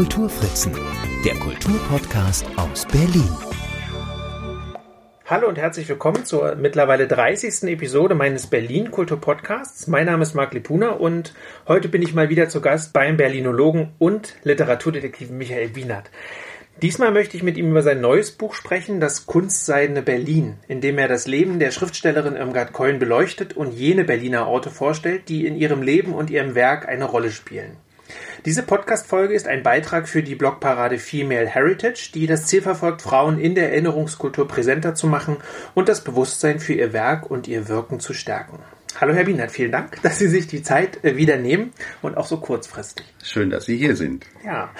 Kulturfritzen, der Kulturpodcast aus Berlin. Hallo und herzlich willkommen zur mittlerweile 30. Episode meines Berlin Kulturpodcasts. Mein Name ist Marc Lipuna und heute bin ich mal wieder zu Gast beim Berlinologen und Literaturdetektiven Michael Wienert. Diesmal möchte ich mit ihm über sein neues Buch sprechen, das Kunstseidene Berlin, in dem er das Leben der Schriftstellerin Irmgard Keun beleuchtet und jene Berliner Orte vorstellt, die in ihrem Leben und ihrem Werk eine Rolle spielen. Diese Podcast-Folge ist ein Beitrag für die Blogparade Female Heritage, die das Ziel verfolgt, Frauen in der Erinnerungskultur präsenter zu machen und das Bewusstsein für ihr Werk und ihr Wirken zu stärken. Hallo Herr Bienert, vielen Dank, dass Sie sich die Zeit äh, wieder nehmen und auch so kurzfristig. Schön, dass Sie hier sind. Ja,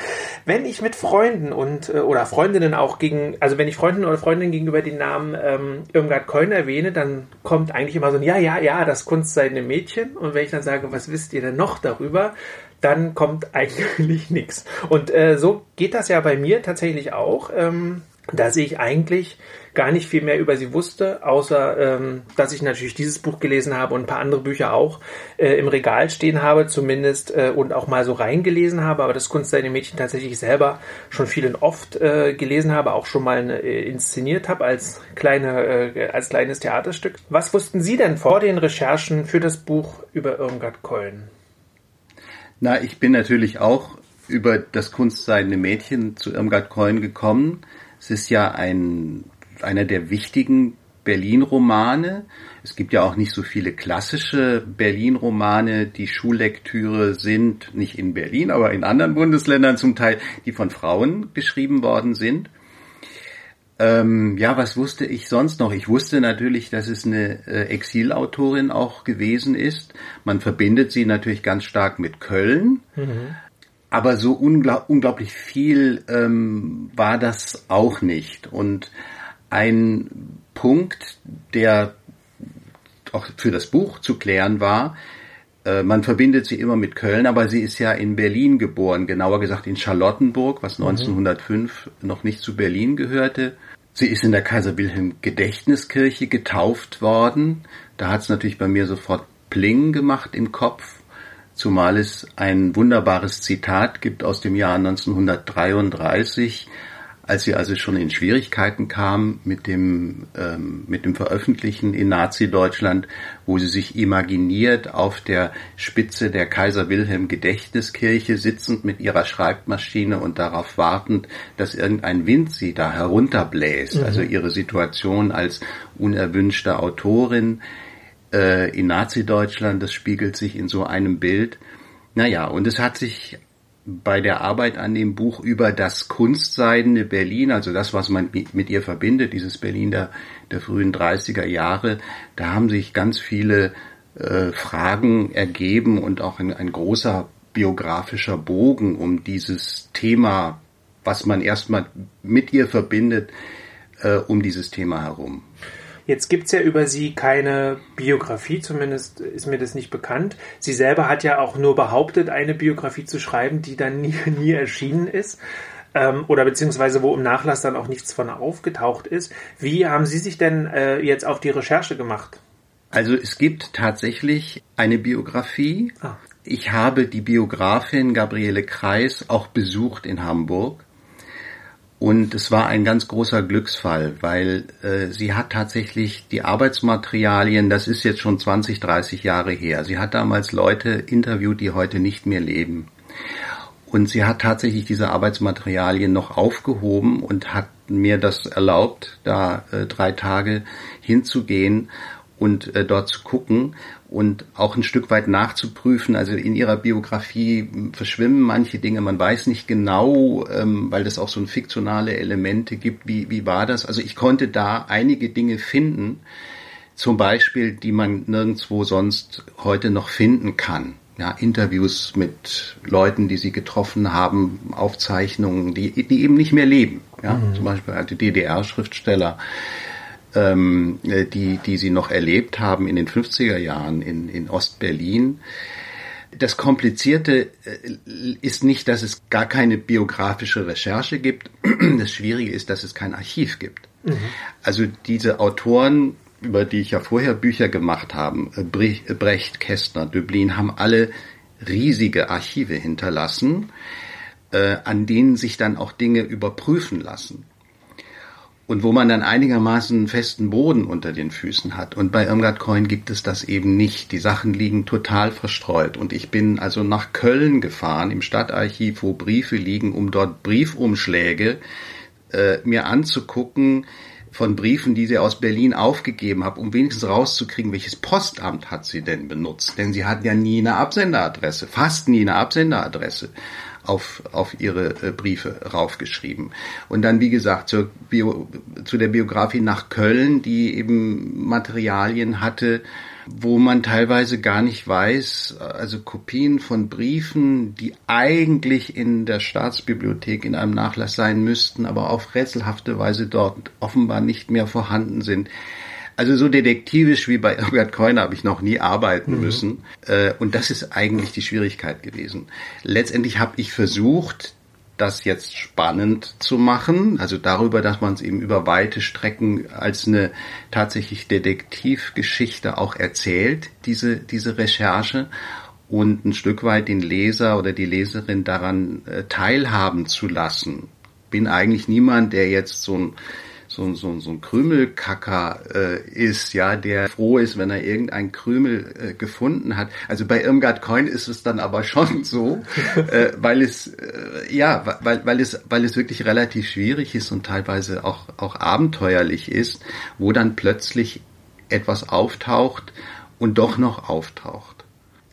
wenn ich mit Freunden und äh, oder Freundinnen auch gegen, also wenn ich Freunden oder Freundinnen gegenüber den Namen ähm, Irmgard Keun erwähne, dann kommt eigentlich immer so ein Ja, ja, ja, das kunstseidene Mädchen. Und wenn ich dann sage, was wisst ihr denn noch darüber, dann kommt eigentlich nichts. Und äh, so geht das ja bei mir tatsächlich auch, ähm, dass ich eigentlich gar nicht viel mehr über sie wusste, außer ähm, dass ich natürlich dieses Buch gelesen habe und ein paar andere Bücher auch äh, im Regal stehen habe, zumindest äh, und auch mal so reingelesen habe, aber das Kunst seine Mädchen tatsächlich selber schon viel und oft äh, gelesen habe, auch schon mal äh, inszeniert habe als kleine äh, als kleines Theaterstück. Was wussten Sie denn vor den Recherchen für das Buch über Irmgard Köln? Na, ich bin natürlich auch über das kunstseidene Mädchen zu Irmgard Keun gekommen. Es ist ja ein, einer der wichtigen Berlin-Romane. Es gibt ja auch nicht so viele klassische Berlin-Romane, die Schullektüre sind, nicht in Berlin, aber in anderen Bundesländern zum Teil, die von Frauen geschrieben worden sind. Ähm, ja, was wusste ich sonst noch? Ich wusste natürlich, dass es eine äh, Exilautorin auch gewesen ist. Man verbindet sie natürlich ganz stark mit Köln. Mhm. Aber so unglaub unglaublich viel ähm, war das auch nicht. Und ein Punkt, der auch für das Buch zu klären war, äh, man verbindet sie immer mit Köln, aber sie ist ja in Berlin geboren, genauer gesagt in Charlottenburg, was 1905 mhm. noch nicht zu Berlin gehörte. Sie ist in der Kaiser Wilhelm Gedächtniskirche getauft worden. Da hat es natürlich bei mir sofort Pling gemacht im Kopf, zumal es ein wunderbares Zitat gibt aus dem Jahr 1933, als sie also schon in Schwierigkeiten kam mit dem, ähm, mit dem Veröffentlichen in Nazi-Deutschland, wo sie sich imaginiert auf der Spitze der Kaiser Wilhelm Gedächtniskirche sitzend mit ihrer Schreibmaschine und darauf wartend, dass irgendein Wind sie da herunterbläst. Mhm. Also ihre Situation als unerwünschte Autorin äh, in Nazi-Deutschland, das spiegelt sich in so einem Bild. Naja, und es hat sich bei der Arbeit an dem Buch über das kunstseidene Berlin, also das, was man mit ihr verbindet, dieses Berlin der, der frühen 30er Jahre, da haben sich ganz viele äh, Fragen ergeben und auch ein, ein großer biografischer Bogen um dieses Thema, was man erstmal mit ihr verbindet, äh, um dieses Thema herum. Jetzt gibt's ja über sie keine Biografie, zumindest ist mir das nicht bekannt. Sie selber hat ja auch nur behauptet, eine Biografie zu schreiben, die dann nie, nie erschienen ist. Ähm, oder beziehungsweise wo im Nachlass dann auch nichts von aufgetaucht ist. Wie haben Sie sich denn äh, jetzt auf die Recherche gemacht? Also es gibt tatsächlich eine Biografie. Ah. Ich habe die Biografin Gabriele Kreis auch besucht in Hamburg. Und es war ein ganz großer Glücksfall, weil äh, sie hat tatsächlich die Arbeitsmaterialien, das ist jetzt schon 20, 30 Jahre her. Sie hat damals Leute interviewt, die heute nicht mehr leben. Und sie hat tatsächlich diese Arbeitsmaterialien noch aufgehoben und hat mir das erlaubt, da äh, drei Tage hinzugehen und äh, dort zu gucken und auch ein Stück weit nachzuprüfen. Also in ihrer Biografie verschwimmen manche Dinge, man weiß nicht genau, ähm, weil das auch so ein fiktionale Elemente gibt, wie, wie war das. Also ich konnte da einige Dinge finden, zum Beispiel, die man nirgendwo sonst heute noch finden kann. Ja, Interviews mit Leuten, die sie getroffen haben, Aufzeichnungen, die, die eben nicht mehr leben. Ja, mhm. zum Beispiel alte DDR-Schriftsteller ähm, äh, die, die sie noch erlebt haben in den 50er Jahren in, in Ostberlin. Das Komplizierte äh, ist nicht, dass es gar keine biografische Recherche gibt. Das Schwierige ist, dass es kein Archiv gibt. Mhm. Also diese Autoren, über die ich ja vorher Bücher gemacht habe, äh, Brecht, Kästner, Döblin, haben alle riesige Archive hinterlassen äh, an denen sich dann auch Dinge überprüfen lassen und wo man dann einigermaßen festen Boden unter den Füßen hat. Und bei Irmgard Coin gibt es das eben nicht. Die Sachen liegen total verstreut. Und ich bin also nach Köln gefahren, im Stadtarchiv, wo Briefe liegen, um dort Briefumschläge äh, mir anzugucken von Briefen, die sie aus Berlin aufgegeben hat, um wenigstens rauszukriegen, welches Postamt hat sie denn benutzt. Denn sie hatten ja nie eine Absenderadresse, fast nie eine Absenderadresse auf, auf ihre äh, Briefe raufgeschrieben. Und dann, wie gesagt, zur Bio, zu der Biografie nach Köln, die eben Materialien hatte, wo man teilweise gar nicht weiß, also Kopien von Briefen, die eigentlich in der Staatsbibliothek in einem Nachlass sein müssten, aber auf rätselhafte Weise dort offenbar nicht mehr vorhanden sind. Also so detektivisch wie bei Irmgard Keuner habe ich noch nie arbeiten mhm. müssen. Äh, und das ist eigentlich die Schwierigkeit gewesen. Letztendlich habe ich versucht, das jetzt spannend zu machen, also darüber, dass man es eben über weite Strecken als eine tatsächlich Detektivgeschichte auch erzählt, diese, diese Recherche und ein Stück weit den Leser oder die Leserin daran äh, teilhaben zu lassen. Bin eigentlich niemand, der jetzt so ein so, so, so ein Krümelkacker äh, ist, ja, der froh ist, wenn er irgendein Krümel äh, gefunden hat. Also bei Irmgard Coin ist es dann aber schon so, äh, weil es äh, ja, weil, weil es weil es wirklich relativ schwierig ist und teilweise auch auch abenteuerlich ist, wo dann plötzlich etwas auftaucht und doch noch auftaucht.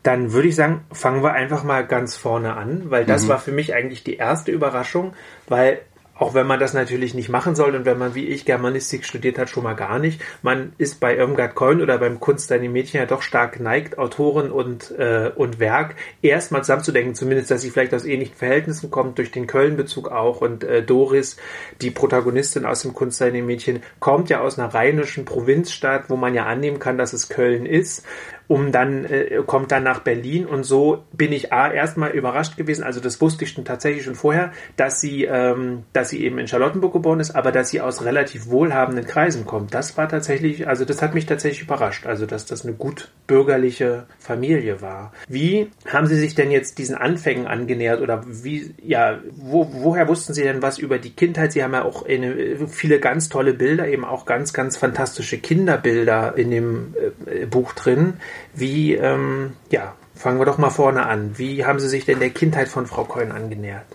Dann würde ich sagen, fangen wir einfach mal ganz vorne an, weil das mhm. war für mich eigentlich die erste Überraschung, weil auch wenn man das natürlich nicht machen soll und wenn man wie ich Germanistik studiert hat, schon mal gar nicht. Man ist bei Irmgard Coin oder beim Kunst deine Mädchen ja doch stark geneigt, Autoren und, äh, und Werk erstmal zusammenzudenken, zumindest, dass sie vielleicht aus ähnlichen Verhältnissen kommt, durch den Köln-Bezug auch. Und äh, Doris, die Protagonistin aus dem Kunst deine Mädchen, kommt ja aus einer rheinischen Provinzstadt, wo man ja annehmen kann, dass es Köln ist um dann äh, kommt dann nach Berlin und so bin ich a erstmal überrascht gewesen, also das wusste ich schon tatsächlich schon vorher, dass sie ähm, dass sie eben in Charlottenburg geboren ist, aber dass sie aus relativ wohlhabenden Kreisen kommt. Das war tatsächlich, also das hat mich tatsächlich überrascht, also dass das eine gut bürgerliche Familie war. Wie haben Sie sich denn jetzt diesen Anfängen angenähert oder wie ja, wo, woher wussten Sie denn was über die Kindheit? Sie haben ja auch eine, viele ganz tolle Bilder, eben auch ganz ganz fantastische Kinderbilder in dem äh, Buch drin. Wie, ähm, ja, fangen wir doch mal vorne an. Wie haben Sie sich denn der Kindheit von Frau Keun angenähert?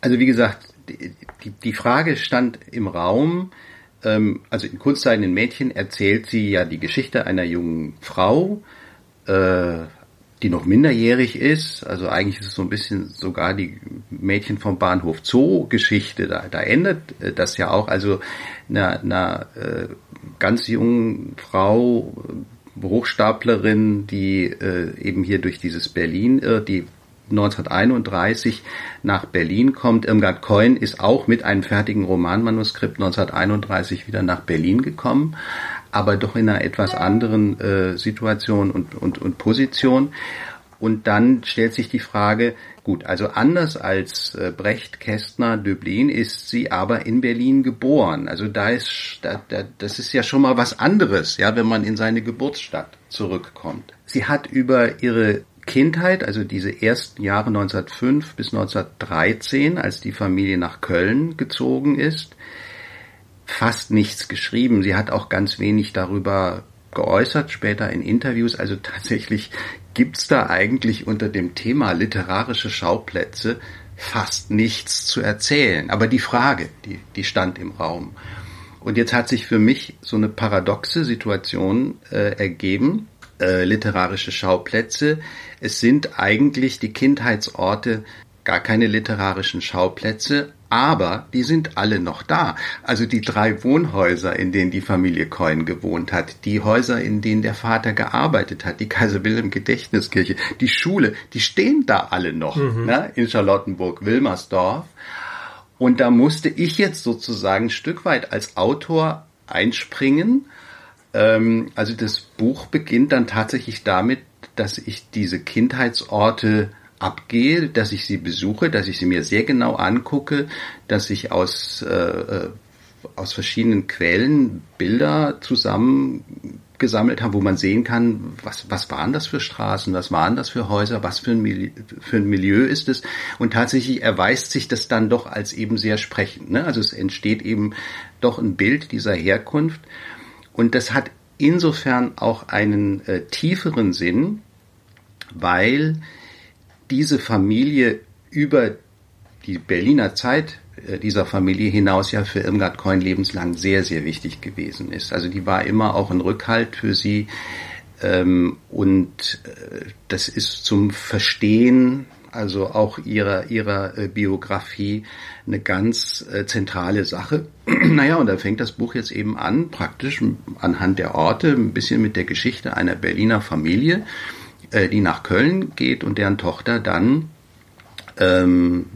Also wie gesagt, die, die, Frage stand im Raum, ähm, also in Kunstzeiten Mädchen erzählt sie ja die Geschichte einer jungen Frau, äh, die noch minderjährig ist. Also eigentlich ist es so ein bisschen sogar die Mädchen vom Bahnhof Zoo Geschichte. Da, da endet äh, das ja auch. Also einer, einer äh, ganz jungen Frau, Hochstaplerin, die äh, eben hier durch dieses Berlin irrt, die 1931 nach Berlin kommt. Irmgard Coin ist auch mit einem fertigen Romanmanuskript 1931 wieder nach Berlin gekommen, aber doch in einer etwas anderen äh, Situation und, und, und Position. Und dann stellt sich die Frage, gut, also anders als äh, Brecht, Kästner, Döblin ist sie aber in Berlin geboren. Also da ist, da, da, das ist ja schon mal was anderes, ja, wenn man in seine Geburtsstadt zurückkommt. Sie hat über ihre Kindheit, also diese ersten Jahre 1905 bis 1913, als die Familie nach Köln gezogen ist, fast nichts geschrieben. Sie hat auch ganz wenig darüber geäußert, später in Interviews. Also tatsächlich gibt's da eigentlich unter dem Thema literarische Schauplätze fast nichts zu erzählen. Aber die Frage, die, die stand im Raum. Und jetzt hat sich für mich so eine paradoxe Situation äh, ergeben. Äh, literarische Schauplätze. Es sind eigentlich die Kindheitsorte gar keine literarischen Schauplätze, aber die sind alle noch da. Also die drei Wohnhäuser, in denen die Familie Coin gewohnt hat, die Häuser, in denen der Vater gearbeitet hat, die Kaiser Wilhelm Gedächtniskirche, die Schule, die stehen da alle noch mhm. ne, in Charlottenburg, Wilmersdorf. Und da musste ich jetzt sozusagen ein Stück weit als Autor einspringen. Ähm, also das Buch beginnt dann tatsächlich damit, dass ich diese Kindheitsorte abgehe, dass ich sie besuche, dass ich sie mir sehr genau angucke, dass ich aus, äh, aus verschiedenen Quellen Bilder zusammen gesammelt haben, wo man sehen kann, was, was waren das für Straßen, was waren das für Häuser, was für ein, Milieu, für ein Milieu ist es. Und tatsächlich erweist sich das dann doch als eben sehr sprechend. Ne? Also es entsteht eben doch ein Bild dieser Herkunft. Und das hat insofern auch einen äh, tieferen Sinn, weil diese Familie über die Berliner Zeit äh, dieser Familie hinaus ja für Irmgard Coin lebenslang sehr, sehr wichtig gewesen ist. Also die war immer auch ein Rückhalt für sie. Ähm, und äh, das ist zum Verstehen, also auch ihrer, ihrer äh, Biografie, eine ganz zentrale Sache. naja, und da fängt das Buch jetzt eben an, praktisch anhand der Orte, ein bisschen mit der Geschichte einer Berliner Familie, die nach Köln geht und deren Tochter dann ähm,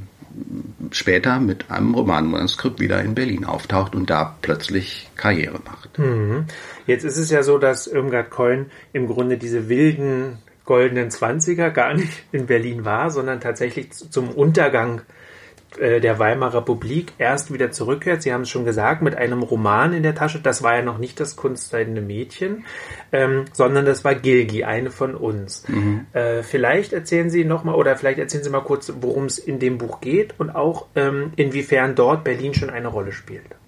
später mit einem Romanmanuskript wieder in Berlin auftaucht und da plötzlich Karriere macht. Mhm. Jetzt ist es ja so, dass Irmgard Keun im Grunde diese wilden goldenen Zwanziger gar nicht in Berlin war, sondern tatsächlich zum Untergang äh, der Weimarer Republik erst wieder zurückkehrt. Sie haben es schon gesagt, mit einem Roman in der Tasche. Das war ja noch nicht das kunstleidende Mädchen, ähm, sondern das war Gilgi, eine von uns. Mhm. Äh, vielleicht erzählen Sie nochmal oder vielleicht erzählen Sie mal kurz, worum es in dem Buch geht und auch ähm, inwiefern dort Berlin schon eine Rolle spielt.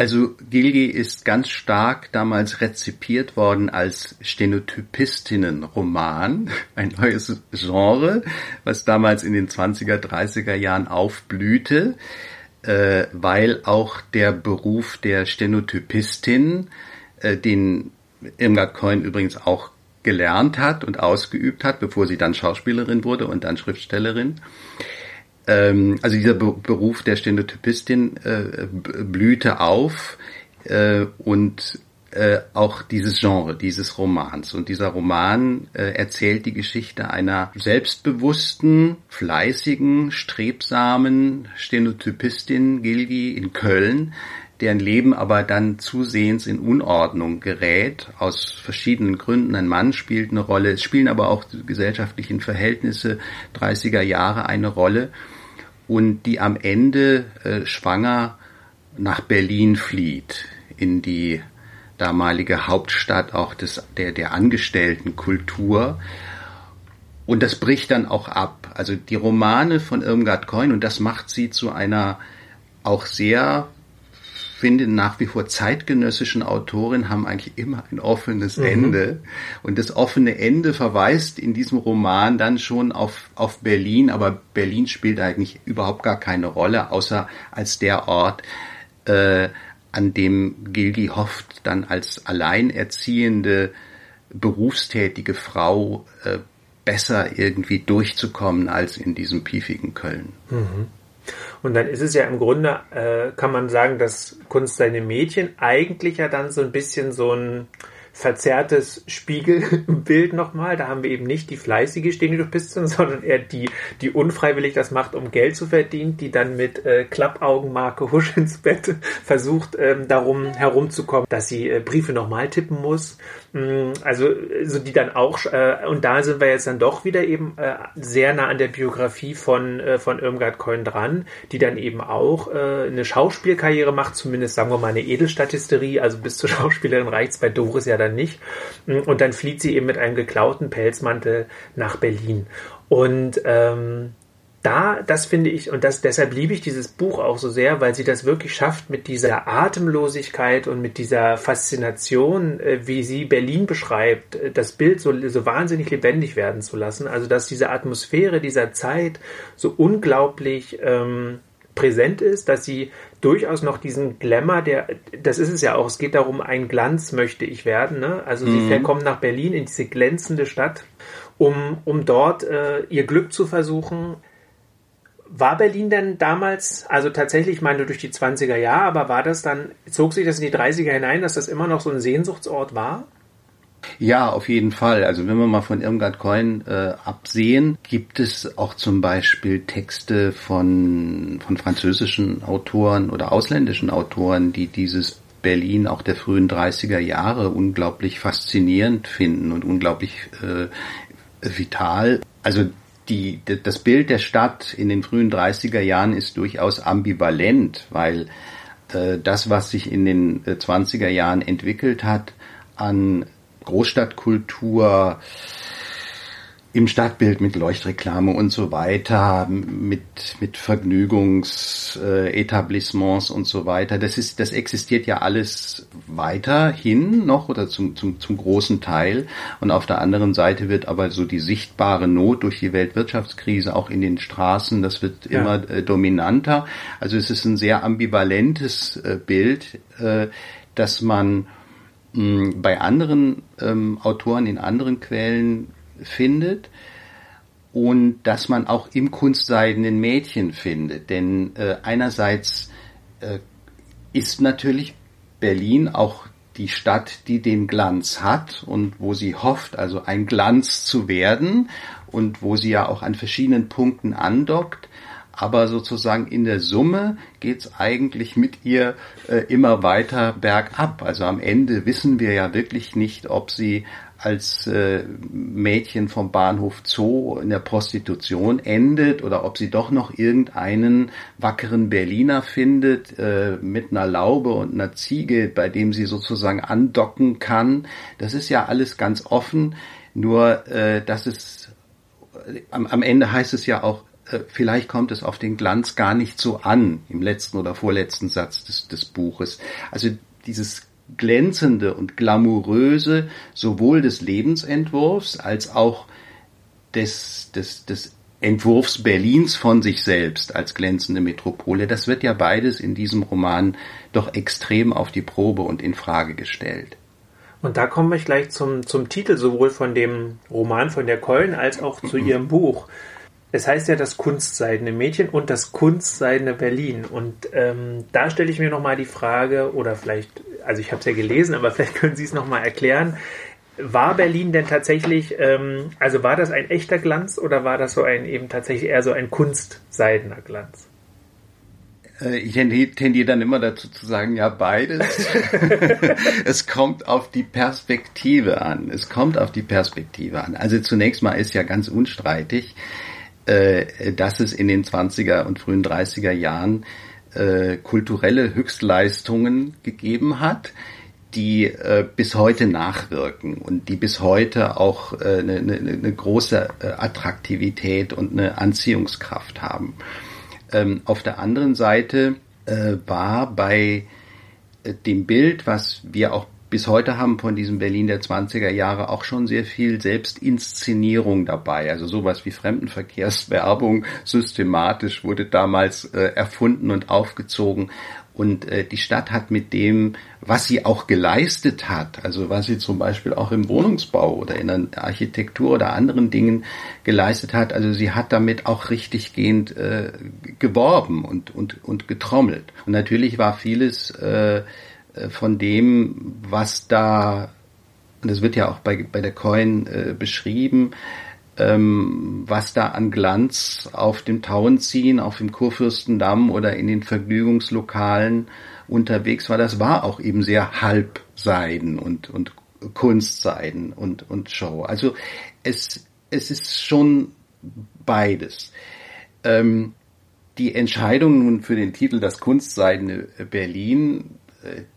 Also Gilgi ist ganz stark damals rezipiert worden als Stenotypistinnen-Roman, ein neues Genre, was damals in den 20er, 30er Jahren aufblühte, äh, weil auch der Beruf der Stenotypistin, äh, den Irmgard Coin übrigens auch gelernt hat und ausgeübt hat, bevor sie dann Schauspielerin wurde und dann Schriftstellerin, ähm, also dieser Be Beruf der Stenotypistin äh, blühte auf äh, und äh, auch dieses Genre, dieses Romans. Und dieser Roman äh, erzählt die Geschichte einer selbstbewussten, fleißigen, strebsamen Stenotypistin Gilgi in Köln, deren Leben aber dann zusehends in Unordnung gerät, aus verschiedenen Gründen. Ein Mann spielt eine Rolle, es spielen aber auch die gesellschaftlichen Verhältnisse 30er Jahre eine Rolle und die am Ende äh, schwanger nach Berlin flieht, in die damalige Hauptstadt auch des, der, der Angestelltenkultur. Und das bricht dann auch ab. Also die Romane von Irmgard Coin, und das macht sie zu einer auch sehr finde, nach wie vor zeitgenössischen Autoren haben eigentlich immer ein offenes mhm. Ende. Und das offene Ende verweist in diesem Roman dann schon auf, auf Berlin, aber Berlin spielt eigentlich überhaupt gar keine Rolle, außer als der Ort, äh, an dem Gilgi hofft, dann als alleinerziehende, berufstätige Frau äh, besser irgendwie durchzukommen als in diesem piefigen Köln. Mhm. Und dann ist es ja im Grunde, äh, kann man sagen, dass Kunst seine Mädchen eigentlich ja dann so ein bisschen so ein verzerrtes Spiegelbild nochmal. Da haben wir eben nicht die fleißige Stenotypistin, sondern eher die, die unfreiwillig das macht, um Geld zu verdienen, die dann mit äh, Klappaugenmarke Husch ins Bett versucht, ähm, darum herumzukommen, dass sie äh, Briefe nochmal tippen muss. Mm, also, so die dann auch, äh, und da sind wir jetzt dann doch wieder eben äh, sehr nah an der Biografie von, äh, von Irmgard Coin dran, die dann eben auch äh, eine Schauspielkarriere macht, zumindest sagen wir mal eine Edelstatisterie, also bis zur Schauspielerin reicht's bei Doris ja dann nicht. Mm, und dann flieht sie eben mit einem geklauten Pelzmantel nach Berlin. Und ähm, da, das finde ich, und das, deshalb liebe ich dieses Buch auch so sehr, weil sie das wirklich schafft, mit dieser Atemlosigkeit und mit dieser Faszination, äh, wie sie Berlin beschreibt, äh, das Bild so, so wahnsinnig lebendig werden zu lassen. Also, dass diese Atmosphäre dieser Zeit so unglaublich ähm, präsent ist, dass sie durchaus noch diesen Glamour, der, das ist es ja auch, es geht darum, ein Glanz möchte ich werden. Ne? Also mhm. sie kommt nach Berlin in diese glänzende Stadt, um, um dort äh, ihr Glück zu versuchen. War Berlin denn damals, also tatsächlich, ich meine durch die 20er Jahre, aber war das dann, zog sich das in die 30er hinein, dass das immer noch so ein Sehnsuchtsort war? Ja, auf jeden Fall. Also wenn wir mal von Irmgard Coin äh, absehen, gibt es auch zum Beispiel Texte von, von französischen Autoren oder ausländischen Autoren, die dieses Berlin auch der frühen 30er Jahre unglaublich faszinierend finden und unglaublich äh, vital. Also die, das Bild der Stadt in den frühen 30er Jahren ist durchaus ambivalent, weil äh, das, was sich in den 20er äh, Jahren entwickelt hat, an Großstadtkultur, im Stadtbild mit Leuchtreklame und so weiter, mit, mit Vergnügungsetablissements und so weiter. Das ist, das existiert ja alles weiterhin noch oder zum, zum, zum großen Teil. Und auf der anderen Seite wird aber so die sichtbare Not durch die Weltwirtschaftskrise auch in den Straßen, das wird ja. immer äh, dominanter. Also es ist ein sehr ambivalentes äh, Bild, äh, dass man mh, bei anderen ähm, Autoren in anderen Quellen findet und dass man auch im kunstseidenen Mädchen findet. Denn äh, einerseits äh, ist natürlich Berlin auch die Stadt, die den Glanz hat und wo sie hofft, also ein Glanz zu werden und wo sie ja auch an verschiedenen Punkten andockt. Aber sozusagen in der Summe geht's eigentlich mit ihr äh, immer weiter bergab. Also am Ende wissen wir ja wirklich nicht, ob sie als äh, Mädchen vom Bahnhof Zoo in der Prostitution endet oder ob sie doch noch irgendeinen wackeren Berliner findet äh, mit einer Laube und einer Ziege, bei dem sie sozusagen andocken kann. Das ist ja alles ganz offen, nur äh, das ist am, am Ende heißt es ja auch, äh, vielleicht kommt es auf den Glanz gar nicht so an im letzten oder vorletzten Satz des, des Buches. Also dieses glänzende und glamouröse sowohl des Lebensentwurfs als auch des, des, des Entwurfs Berlins von sich selbst als glänzende Metropole. Das wird ja beides in diesem Roman doch extrem auf die Probe und in Frage gestellt. Und da kommen wir gleich zum, zum Titel sowohl von dem Roman von der Keulen als auch zu ihrem Buch es heißt ja das kunstseidene Mädchen und das kunstseidene Berlin. Und ähm, da stelle ich mir nochmal die Frage, oder vielleicht, also ich habe es ja gelesen, aber vielleicht können Sie es nochmal erklären. War Berlin denn tatsächlich, ähm, also war das ein echter Glanz oder war das so ein eben tatsächlich eher so ein kunstseidener Glanz? Äh, ich tendiere dann immer dazu zu sagen, ja, beides. es kommt auf die Perspektive an. Es kommt auf die Perspektive an. Also zunächst mal ist ja ganz unstreitig, äh, dass es in den 20er und frühen 30er Jahren äh, kulturelle Höchstleistungen gegeben hat, die äh, bis heute nachwirken und die bis heute auch äh, eine, eine, eine große äh, Attraktivität und eine Anziehungskraft haben. Ähm, auf der anderen Seite äh, war bei äh, dem Bild, was wir auch bis heute haben von diesem Berlin der 20er Jahre auch schon sehr viel Selbstinszenierung dabei. Also sowas wie Fremdenverkehrswerbung systematisch wurde damals äh, erfunden und aufgezogen. Und äh, die Stadt hat mit dem, was sie auch geleistet hat, also was sie zum Beispiel auch im Wohnungsbau oder in der Architektur oder anderen Dingen geleistet hat, also sie hat damit auch richtiggehend äh, geworben und, und, und getrommelt. Und natürlich war vieles äh, von dem, was da, und das wird ja auch bei, bei der Coin äh, beschrieben, ähm, was da an Glanz auf dem Tauenziehen, auf dem Kurfürstendamm oder in den Vergnügungslokalen unterwegs war, das war auch eben sehr Halbseiden und, und Kunstseiden und, und Show. Also es, es ist schon beides. Ähm, die Entscheidung nun für den Titel Das Kunstseidene Berlin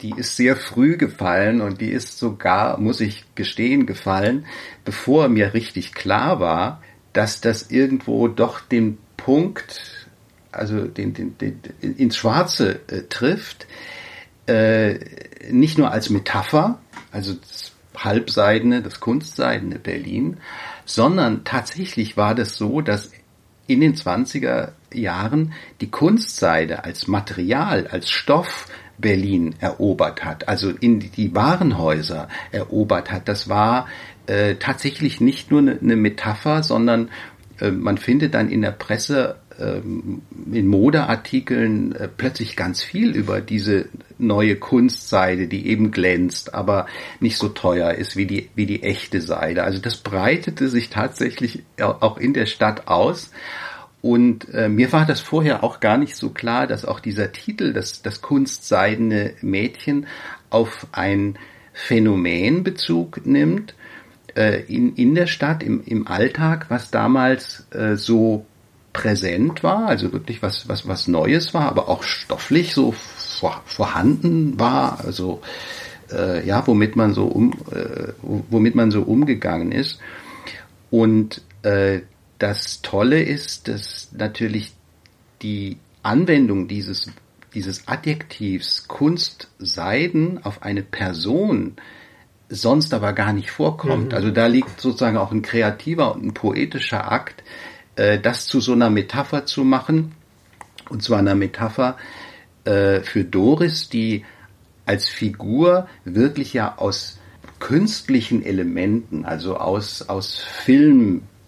die ist sehr früh gefallen und die ist sogar, muss ich gestehen, gefallen, bevor mir richtig klar war, dass das irgendwo doch den Punkt, also den, den, den ins Schwarze äh, trifft, äh, nicht nur als Metapher, also das halbseidene, das kunstseidene Berlin, sondern tatsächlich war das so, dass in den 20er Jahren die Kunstseide als Material, als Stoff Berlin erobert hat, also in die Warenhäuser erobert hat. Das war äh, tatsächlich nicht nur eine, eine Metapher, sondern äh, man findet dann in der Presse ähm, in Modeartikeln äh, plötzlich ganz viel über diese neue Kunstseide, die eben glänzt, aber nicht so teuer ist wie die, wie die echte Seide. Also das breitete sich tatsächlich auch in der Stadt aus. Und äh, mir war das vorher auch gar nicht so klar, dass auch dieser Titel, das, das kunstseidene Mädchen, auf ein Phänomen Bezug nimmt äh, in, in der Stadt, im, im Alltag, was damals äh, so präsent war, also wirklich was, was, was Neues war, aber auch stofflich so vor, vorhanden war. Also äh, ja, womit man so um, äh, womit man so umgegangen ist. Und äh, das Tolle ist, dass natürlich die Anwendung dieses dieses Adjektivs Kunstseiden auf eine Person sonst aber gar nicht vorkommt. Mhm. Also da liegt sozusagen auch ein kreativer und ein poetischer Akt, äh, das zu so einer Metapher zu machen. Und zwar einer Metapher äh, für Doris, die als Figur wirklich ja aus künstlichen Elementen, also aus, aus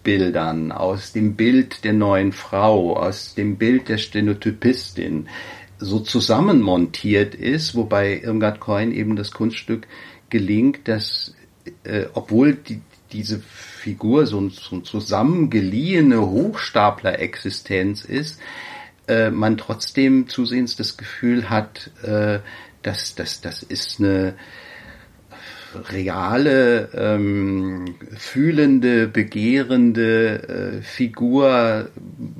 Filmbildern, aus dem Bild der neuen Frau, aus dem Bild der Stenotypistin, so zusammenmontiert ist, wobei Irmgard Coin eben das Kunststück gelingt, dass äh, obwohl die, diese Figur so, so zusammengeliehene Hochstapler-Existenz ist, äh, man trotzdem zusehends das Gefühl hat, äh, dass das, das ist eine reale, ähm, fühlende, begehrende äh, Figur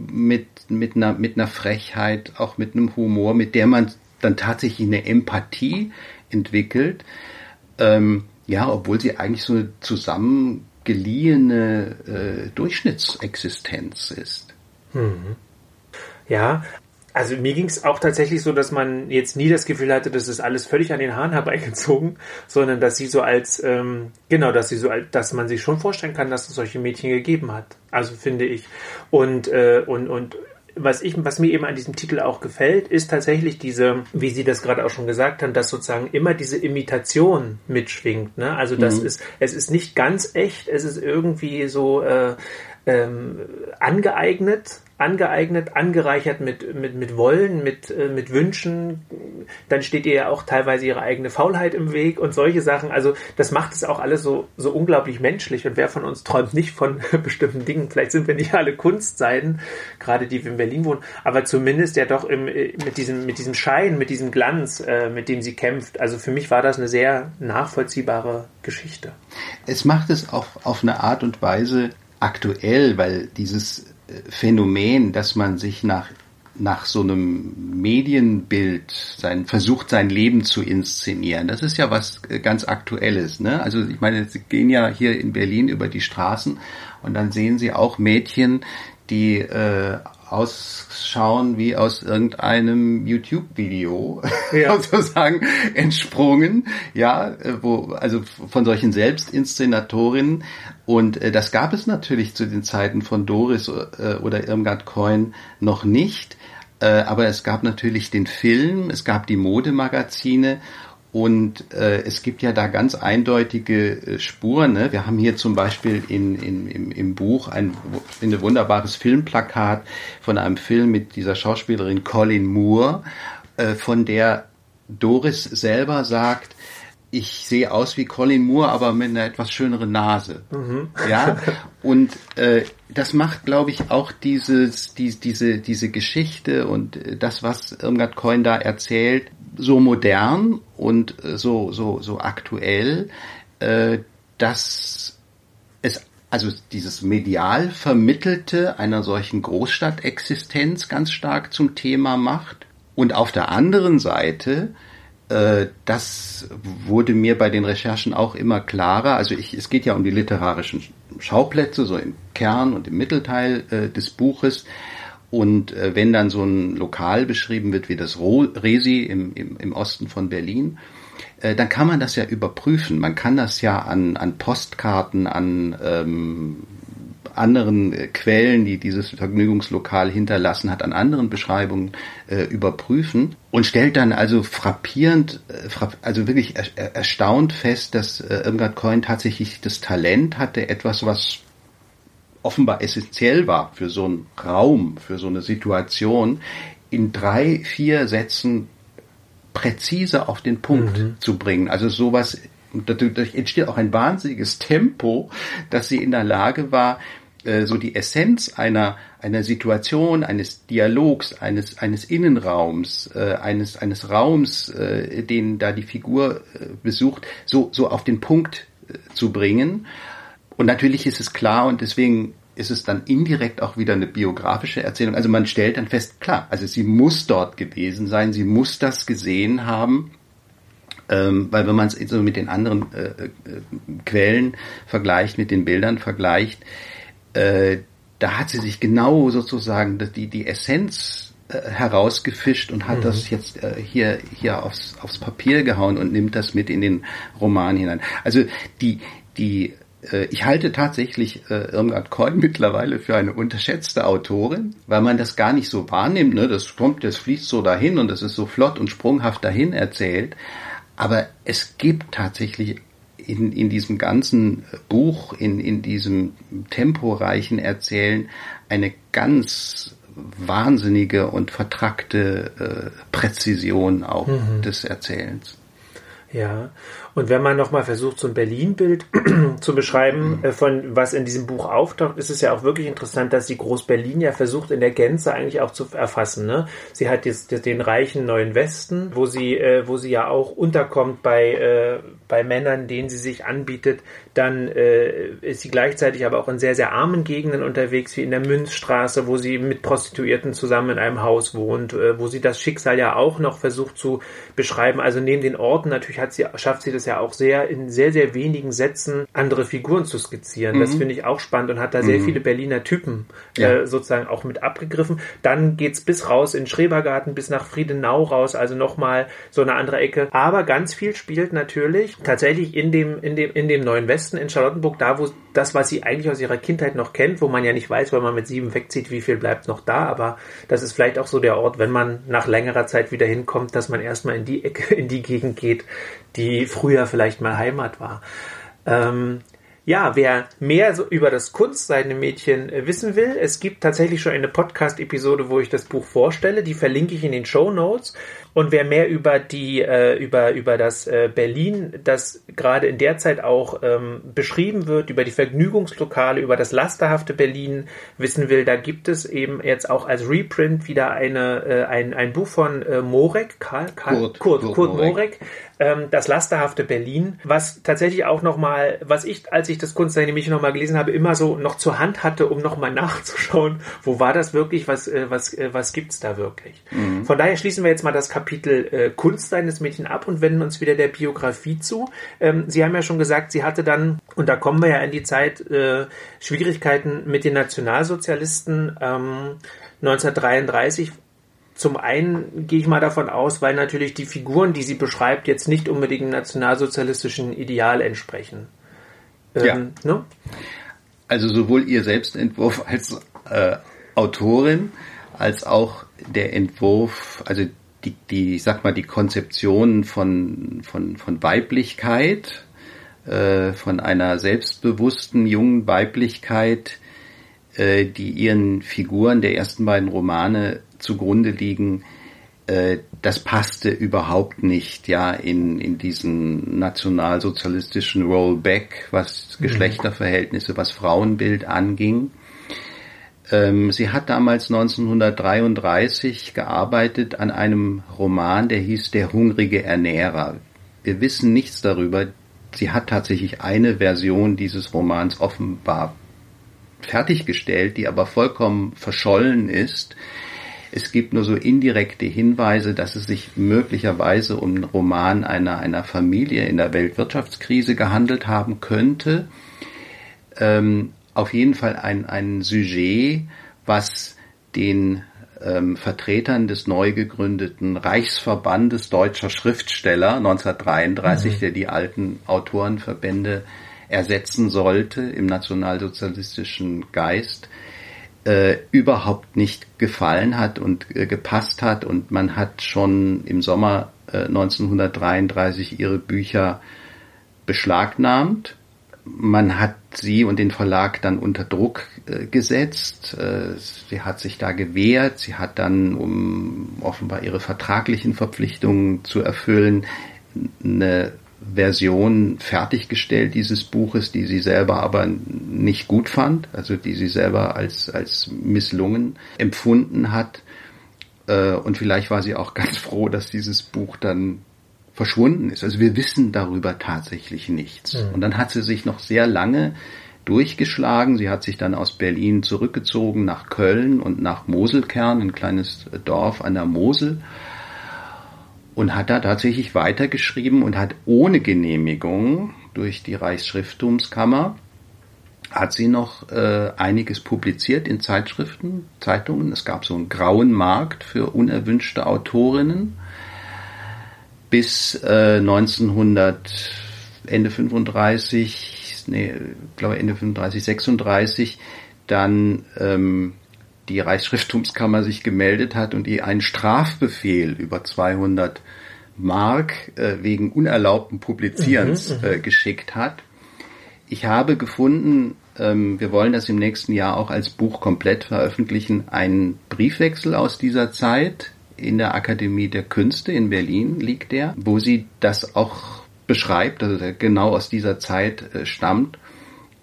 mit, mit, einer, mit einer Frechheit, auch mit einem Humor, mit der man dann tatsächlich eine Empathie entwickelt. Ähm, ja, obwohl sie eigentlich so eine zusammengeliehene äh, Durchschnittsexistenz ist. Mhm. Ja, also mir ging es auch tatsächlich so, dass man jetzt nie das Gefühl hatte, das ist alles völlig an den Haaren herbeigezogen, sondern dass sie so als, ähm, genau, dass sie so, als, dass man sich schon vorstellen kann, dass es solche Mädchen gegeben hat. Also finde ich. Und, äh, und, und was ich, was mir eben an diesem Titel auch gefällt, ist tatsächlich diese, wie Sie das gerade auch schon gesagt haben, dass sozusagen immer diese Imitation mitschwingt. Ne? Also das mhm. ist, es ist nicht ganz echt, es ist irgendwie so äh, ähm, angeeignet, angeeignet, angereichert mit, mit, mit Wollen, mit, äh, mit Wünschen. Dann steht ihr ja auch teilweise ihre eigene Faulheit im Weg und solche Sachen. Also das macht es auch alles so, so unglaublich menschlich. Und wer von uns träumt nicht von bestimmten Dingen? Vielleicht sind wir nicht alle Kunstseiten, gerade die wir in Berlin wohnen, aber zumindest ja doch im, äh, mit, diesem, mit diesem Schein, mit diesem Glanz, äh, mit dem sie kämpft. Also für mich war das eine sehr nachvollziehbare Geschichte. Es macht es auch auf eine Art und Weise aktuell, weil dieses Phänomen, dass man sich nach nach so einem Medienbild sein, versucht, sein Leben zu inszenieren. Das ist ja was äh, ganz Aktuelles. Ne? Also ich meine, Sie gehen ja hier in Berlin über die Straßen und dann sehen Sie auch Mädchen, die äh, ausschauen wie aus irgendeinem YouTube-Video ja. sozusagen entsprungen, ja, äh, wo also von solchen Selbstinszenatorinnen. Und äh, das gab es natürlich zu den Zeiten von Doris äh, oder Irmgard Coin noch nicht, äh, aber es gab natürlich den Film, es gab die Modemagazine und äh, es gibt ja da ganz eindeutige äh, Spuren. Ne? Wir haben hier zum Beispiel in, in, im, im Buch ein, ein wunderbares Filmplakat von einem Film mit dieser Schauspielerin Colin Moore, äh, von der Doris selber sagt, ich sehe aus wie Colin Moore, aber mit einer etwas schöneren Nase. Mhm. Ja, und äh, das macht, glaube ich, auch dieses, die, diese, diese Geschichte und äh, das, was Irmgard Coin da erzählt, so modern und äh, so, so, so aktuell, äh, dass es also dieses medial vermittelte einer solchen Großstadtexistenz ganz stark zum Thema macht. Und auf der anderen Seite, äh, das wurde mir bei den Recherchen auch immer klarer. Also ich, es geht ja um die literarischen Schauplätze, so im Kern und im Mittelteil äh, des Buches. Und äh, wenn dann so ein Lokal beschrieben wird wie das Resi im, im, im Osten von Berlin, äh, dann kann man das ja überprüfen. Man kann das ja an, an Postkarten, an ähm, anderen äh, Quellen, die dieses Vergnügungslokal hinterlassen hat, an anderen Beschreibungen äh, überprüfen und stellt dann also frappierend, äh, frapp, also wirklich er, erstaunt fest, dass äh, Irmgard Coin tatsächlich das Talent hatte, etwas, was offenbar essentiell war für so einen Raum, für so eine Situation, in drei, vier Sätzen präzise auf den Punkt mhm. zu bringen. Also sowas, dadurch entsteht auch ein wahnsinniges Tempo, dass sie in der Lage war, äh, so die Essenz einer einer Situation, eines Dialogs, eines eines Innenraums, äh, eines eines Raums, äh, den da die Figur äh, besucht, so so auf den Punkt zu bringen und natürlich ist es klar und deswegen ist es dann indirekt auch wieder eine biografische Erzählung. Also man stellt dann fest, klar, also sie muss dort gewesen sein, sie muss das gesehen haben Ähm, weil wenn man es so mit den anderen äh, äh, Quellen vergleicht, mit den Bildern vergleicht, äh, da hat sie sich genau sozusagen die, die Essenz äh, herausgefischt und hat mhm. das jetzt äh, hier, hier aufs, aufs Papier gehauen und nimmt das mit in den Roman hinein. Also die, die ich halte tatsächlich äh, Irmgard Coin mittlerweile für eine unterschätzte Autorin, weil man das gar nicht so wahrnimmt. Ne? Das kommt, das fließt so dahin und das ist so flott und sprunghaft dahin erzählt. Aber es gibt tatsächlich in, in diesem ganzen Buch, in, in diesem temporeichen Erzählen eine ganz wahnsinnige und vertrackte äh, Präzision auch mhm. des Erzählens. Ja, und wenn man nochmal versucht, so ein Berlin-Bild zu beschreiben, äh, von was in diesem Buch auftaucht, ist es ja auch wirklich interessant, dass sie Groß-Berlin ja versucht, in der Gänze eigentlich auch zu erfassen. Ne? Sie hat jetzt den reichen neuen Westen, wo sie, äh, wo sie ja auch unterkommt bei, äh, bei Männern, denen sie sich anbietet. Dann äh, ist sie gleichzeitig aber auch in sehr, sehr armen Gegenden unterwegs, wie in der Münzstraße, wo sie mit Prostituierten zusammen in einem Haus wohnt, äh, wo sie das Schicksal ja auch noch versucht zu beschreiben. Also neben den Orten natürlich hat sie, schafft sie das ja auch sehr in sehr, sehr wenigen Sätzen andere Figuren zu skizzieren. Mhm. Das finde ich auch spannend und hat da sehr mhm. viele Berliner Typen ja. äh, sozusagen auch mit abgegriffen. Dann geht's bis raus in Schrebergarten, bis nach Friedenau raus, also nochmal so eine andere Ecke. Aber ganz viel spielt natürlich tatsächlich in dem, in dem, in dem neuen Westen in Charlottenburg, da wo das, was sie eigentlich aus ihrer Kindheit noch kennt, wo man ja nicht weiß, weil man mit sieben wegzieht, wie viel bleibt noch da, aber das ist vielleicht auch so der Ort, wenn man nach längerer Zeit wieder hinkommt, dass man erstmal in die Ecke, in die Gegend geht, die früher vielleicht mal Heimat war. Ähm, ja, wer mehr so über das Kunstseidene Mädchen äh, wissen will, es gibt tatsächlich schon eine Podcast-Episode, wo ich das Buch vorstelle. Die verlinke ich in den Show Notes. Und wer mehr über die, äh, über, über das äh, Berlin, das gerade in der Zeit auch ähm, beschrieben wird, über die Vergnügungslokale, über das lasterhafte Berlin wissen will, da gibt es eben jetzt auch als Reprint wieder eine, äh, ein, ein Buch von äh, Morek, Karl, Karl, Kurt, Kurt, Kurt, Kurt Morek, Morek ähm, das lasterhafte Berlin, was tatsächlich auch nochmal, was ich, als ich das Kunstsein nämlich nochmal gelesen habe, immer so noch zur Hand hatte, um nochmal nachzuschauen, wo war das wirklich, was, äh, was, äh, was gibt's da wirklich. Mhm. Von daher schließen wir jetzt mal das Kapitel äh, Kunst seines Mädchen ab und wenden uns wieder der Biografie zu. Ähm, Sie haben ja schon gesagt, sie hatte dann, und da kommen wir ja in die Zeit, äh, Schwierigkeiten mit den Nationalsozialisten. Ähm, 1933 zum einen gehe ich mal davon aus, weil natürlich die Figuren, die sie beschreibt, jetzt nicht unbedingt dem nationalsozialistischen Ideal entsprechen. Ähm, ja. Ne? Also sowohl ihr Selbstentwurf als äh, Autorin als auch der Entwurf, also die, die, ich sag mal, die Konzeption von, von, von Weiblichkeit, äh, von einer selbstbewussten jungen Weiblichkeit, äh, die ihren Figuren der ersten beiden Romane zugrunde liegen, äh, das passte überhaupt nicht, ja, in, in diesen nationalsozialistischen Rollback, was mhm. Geschlechterverhältnisse, was Frauenbild anging. Ähm, sie hat damals 1933 gearbeitet an einem Roman, der hieß Der hungrige Ernährer. Wir wissen nichts darüber. Sie hat tatsächlich eine Version dieses Romans offenbar fertiggestellt, die aber vollkommen verschollen ist. Es gibt nur so indirekte Hinweise, dass es sich möglicherweise um einen Roman einer, einer Familie in der Weltwirtschaftskrise gehandelt haben könnte. Ähm, auf jeden Fall ein, ein Sujet, was den ähm, Vertretern des neu gegründeten Reichsverbandes deutscher Schriftsteller 1933, mhm. der die alten Autorenverbände ersetzen sollte im nationalsozialistischen Geist, äh, überhaupt nicht gefallen hat und äh, gepasst hat. Und man hat schon im Sommer äh, 1933 ihre Bücher beschlagnahmt man hat sie und den Verlag dann unter Druck äh, gesetzt. Äh, sie hat sich da gewehrt. Sie hat dann, um offenbar ihre vertraglichen Verpflichtungen zu erfüllen, eine Version fertiggestellt dieses Buches, die sie selber aber nicht gut fand, also die sie selber als, als misslungen empfunden hat. Äh, und vielleicht war sie auch ganz froh, dass dieses Buch dann verschwunden ist. Also wir wissen darüber tatsächlich nichts. Mhm. Und dann hat sie sich noch sehr lange durchgeschlagen. Sie hat sich dann aus Berlin zurückgezogen nach Köln und nach Moselkern, ein kleines Dorf an der Mosel. Und hat da tatsächlich weitergeschrieben und hat ohne Genehmigung durch die Reichsschrifttumskammer hat sie noch äh, einiges publiziert in Zeitschriften, Zeitungen. Es gab so einen grauen Markt für unerwünschte Autorinnen bis äh, 1900 Ende 35, nee, glaube Ende 35, 36 dann ähm, die Reichsschrifttumskammer sich gemeldet hat und ihr einen Strafbefehl über 200 Mark äh, wegen unerlaubten Publizierens mhm, mhm, äh, geschickt hat. Ich habe gefunden, ähm, wir wollen das im nächsten Jahr auch als Buch komplett veröffentlichen, einen Briefwechsel aus dieser Zeit in der Akademie der Künste in Berlin liegt der, wo sie das auch beschreibt, also der genau aus dieser Zeit äh, stammt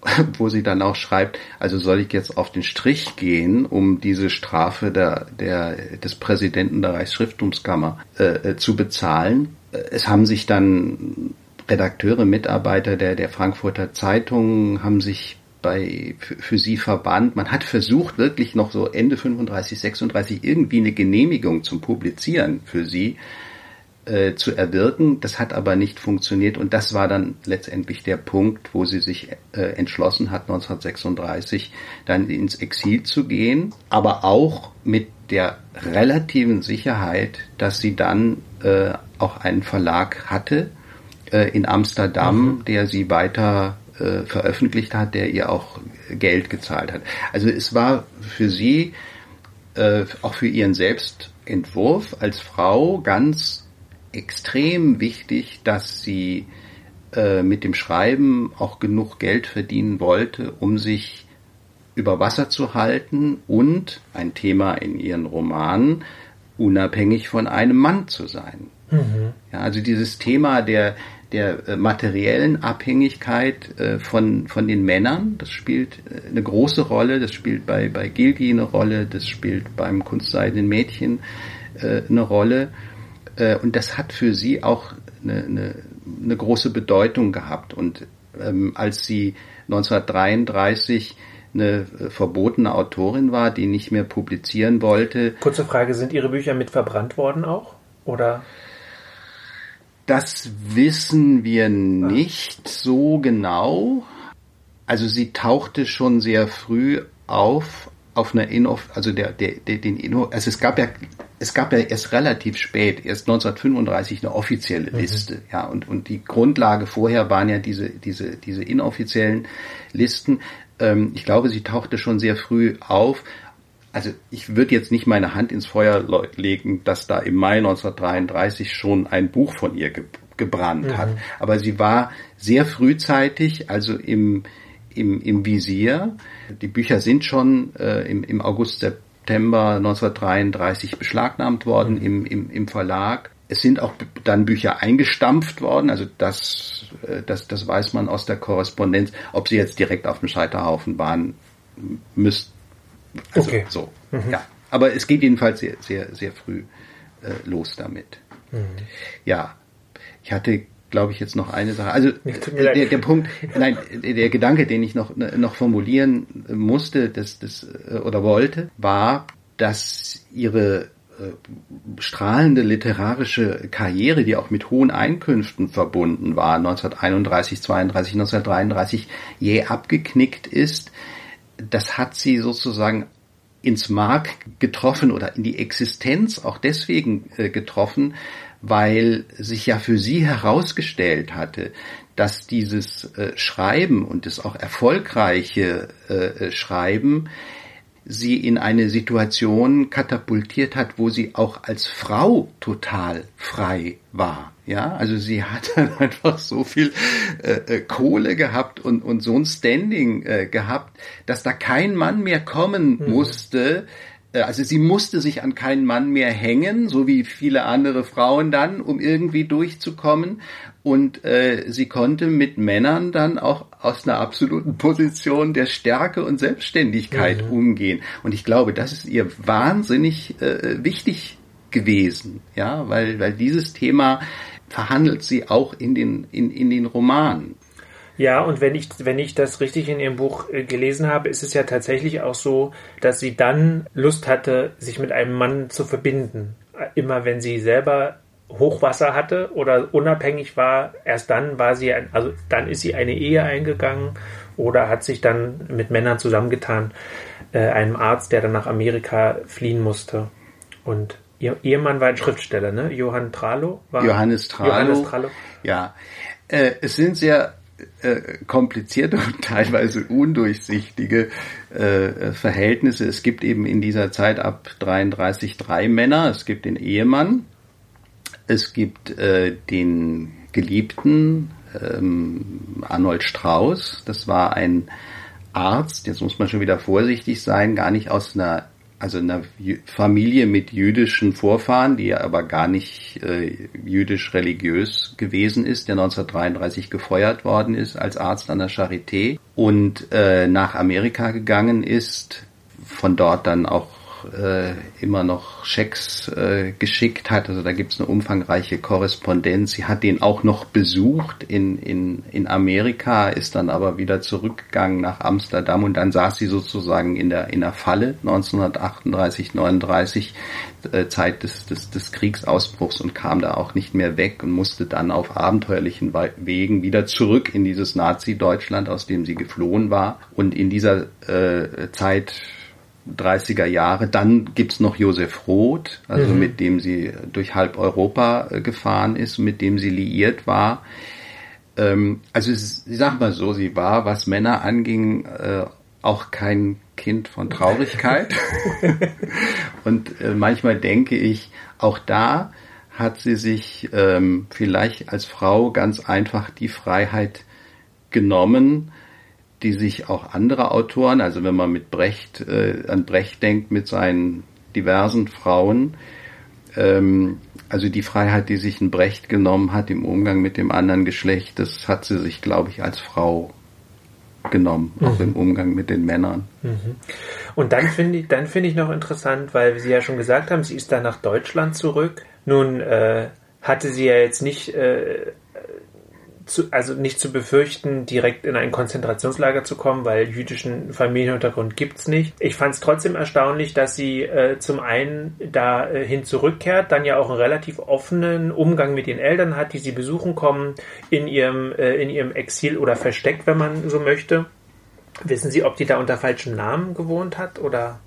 wo sie dann auch schreibt, also soll ich jetzt auf den Strich gehen, um diese Strafe der, der, des Präsidenten der Reichsschrifttumskammer äh, äh zu bezahlen. Äh, es haben sich dann Redakteure, Mitarbeiter der, der Frankfurter Zeitung haben sich bei, für, für sie verbannt. Man hat versucht, wirklich noch so Ende 35, 36 irgendwie eine Genehmigung zum Publizieren für sie äh, zu erwirken. Das hat aber nicht funktioniert und das war dann letztendlich der Punkt, wo sie sich äh, entschlossen hat, 1936 dann ins Exil zu gehen, aber auch mit der relativen Sicherheit, dass sie dann äh, auch einen Verlag hatte äh, in Amsterdam, mhm. der sie weiter äh, veröffentlicht hat, der ihr auch Geld gezahlt hat. Also es war für sie, äh, auch für ihren Selbstentwurf als Frau ganz extrem wichtig, dass sie äh, mit dem Schreiben auch genug Geld verdienen wollte, um sich über Wasser zu halten und ein Thema in ihren Romanen unabhängig von einem Mann zu sein. Mhm. Ja, also dieses Thema der der äh, materiellen Abhängigkeit äh, von von den Männern, das spielt äh, eine große Rolle. Das spielt bei bei Gilgi eine Rolle, das spielt beim kunstseidenen Mädchen eine Rolle. Äh, und das hat für sie auch eine, eine, eine große Bedeutung gehabt. Und ähm, als sie 1933 eine äh, verbotene Autorin war, die nicht mehr publizieren wollte. Kurze Frage, sind Ihre Bücher mit verbrannt worden auch? Oder? Das wissen wir nicht ah. so genau. Also sie tauchte schon sehr früh auf, auf einer Innoff, also der, der, der den Inno, also es gab ja es gab ja erst relativ spät, erst 1935 eine offizielle mhm. Liste, mhm. ja, und, und die Grundlage vorher waren ja diese, diese, diese inoffiziellen Listen. Ähm, ich glaube, sie tauchte schon sehr früh auf. Also ich würde jetzt nicht meine Hand ins Feuer legen, dass da im Mai 1933 schon ein Buch von ihr ge gebrannt mhm. hat. Aber sie war sehr frühzeitig, also im, im, im Visier. Die Bücher sind schon äh, im, im August, September 1933 beschlagnahmt worden mhm. im, im, im Verlag. Es sind auch dann Bücher eingestampft worden, also das, äh, das, das weiß man aus der Korrespondenz. Ob sie jetzt direkt auf dem Scheiterhaufen waren, müsst. Also okay. So, mhm. ja. Aber es geht jedenfalls sehr, sehr, sehr früh äh, los damit. Mhm. Ja, ich hatte glaube ich, jetzt noch eine Sache. Also der, der Punkt, nein, der Gedanke, den ich noch, noch formulieren musste, das, das, äh, oder wollte, war, dass ihre äh, strahlende literarische Karriere, die auch mit hohen Einkünften verbunden war, 1931, 32, 1933 jäh abgeknickt ist, das hat sie sozusagen ins Mark getroffen oder in die Existenz auch deswegen äh, getroffen, weil sich ja für sie herausgestellt hatte, dass dieses äh, Schreiben und das auch erfolgreiche äh, Schreiben sie in eine Situation katapultiert hat, wo sie auch als Frau total frei war. Ja, also sie hat dann einfach so viel äh, äh, Kohle gehabt und, und so ein Standing äh, gehabt, dass da kein Mann mehr kommen mhm. musste, äh, also sie musste sich an keinen Mann mehr hängen, so wie viele andere Frauen dann, um irgendwie durchzukommen. Und äh, sie konnte mit Männern dann auch aus einer absoluten Position der Stärke und Selbstständigkeit mhm. umgehen. Und ich glaube, das ist ihr wahnsinnig äh, wichtig gewesen, ja, weil, weil dieses Thema verhandelt sie auch in den, in, in den Romanen. Ja, und wenn ich, wenn ich das richtig in Ihrem Buch äh, gelesen habe, ist es ja tatsächlich auch so, dass sie dann Lust hatte, sich mit einem Mann zu verbinden. Immer wenn sie selber Hochwasser hatte oder unabhängig war, erst dann war sie, also dann ist sie eine Ehe eingegangen oder hat sich dann mit Männern zusammengetan, äh, einem Arzt, der dann nach Amerika fliehen musste. Und ihr Ehemann war ein Schriftsteller, ne? Johann Tralo? War Johannes Tralo. Johannes Tralo. Ja, äh, es sind sehr äh, komplizierte und teilweise undurchsichtige äh, Verhältnisse. Es gibt eben in dieser Zeit ab 33 drei Männer. Es gibt den Ehemann, es gibt äh, den Geliebten ähm, Arnold Strauß. Das war ein Arzt, jetzt muss man schon wieder vorsichtig sein, gar nicht aus einer also einer Familie mit jüdischen Vorfahren, die aber gar nicht äh, jüdisch religiös gewesen ist, der 1933 gefeuert worden ist als Arzt an der Charité und äh, nach Amerika gegangen ist, von dort dann auch äh, immer noch Schecks äh, geschickt hat. Also da gibt es eine umfangreiche Korrespondenz. Sie hat den auch noch besucht in, in, in Amerika, ist dann aber wieder zurückgegangen nach Amsterdam und dann saß sie sozusagen in der, in der Falle 1938, 39, äh, Zeit des, des, des Kriegsausbruchs und kam da auch nicht mehr weg und musste dann auf abenteuerlichen Wegen wieder zurück in dieses Nazi-Deutschland, aus dem sie geflohen war. Und in dieser äh, Zeit 30er Jahre. Dann gibt's noch Josef Roth, also mhm. mit dem sie durch halb Europa äh, gefahren ist, mit dem sie liiert war. Ähm, also ich sag mal so, sie war, was Männer anging, äh, auch kein Kind von Traurigkeit. Und äh, manchmal denke ich, auch da hat sie sich ähm, vielleicht als Frau ganz einfach die Freiheit genommen, die sich auch andere Autoren, also wenn man mit Brecht äh, an Brecht denkt mit seinen diversen Frauen, ähm, also die Freiheit, die sich ein Brecht genommen hat im Umgang mit dem anderen Geschlecht, das hat sie sich, glaube ich, als Frau genommen, mhm. auch im Umgang mit den Männern. Mhm. Und dann finde ich, dann finde ich noch interessant, weil Sie ja schon gesagt haben, sie ist dann nach Deutschland zurück. Nun äh, hatte sie ja jetzt nicht äh, zu, also nicht zu befürchten, direkt in ein Konzentrationslager zu kommen, weil jüdischen Familienhintergrund gibt's nicht. Ich fand es trotzdem erstaunlich, dass sie äh, zum einen dahin äh, zurückkehrt, dann ja auch einen relativ offenen Umgang mit den Eltern hat, die sie besuchen kommen, in ihrem, äh, in ihrem Exil oder Versteck, wenn man so möchte. Wissen Sie, ob die da unter falschem Namen gewohnt hat oder?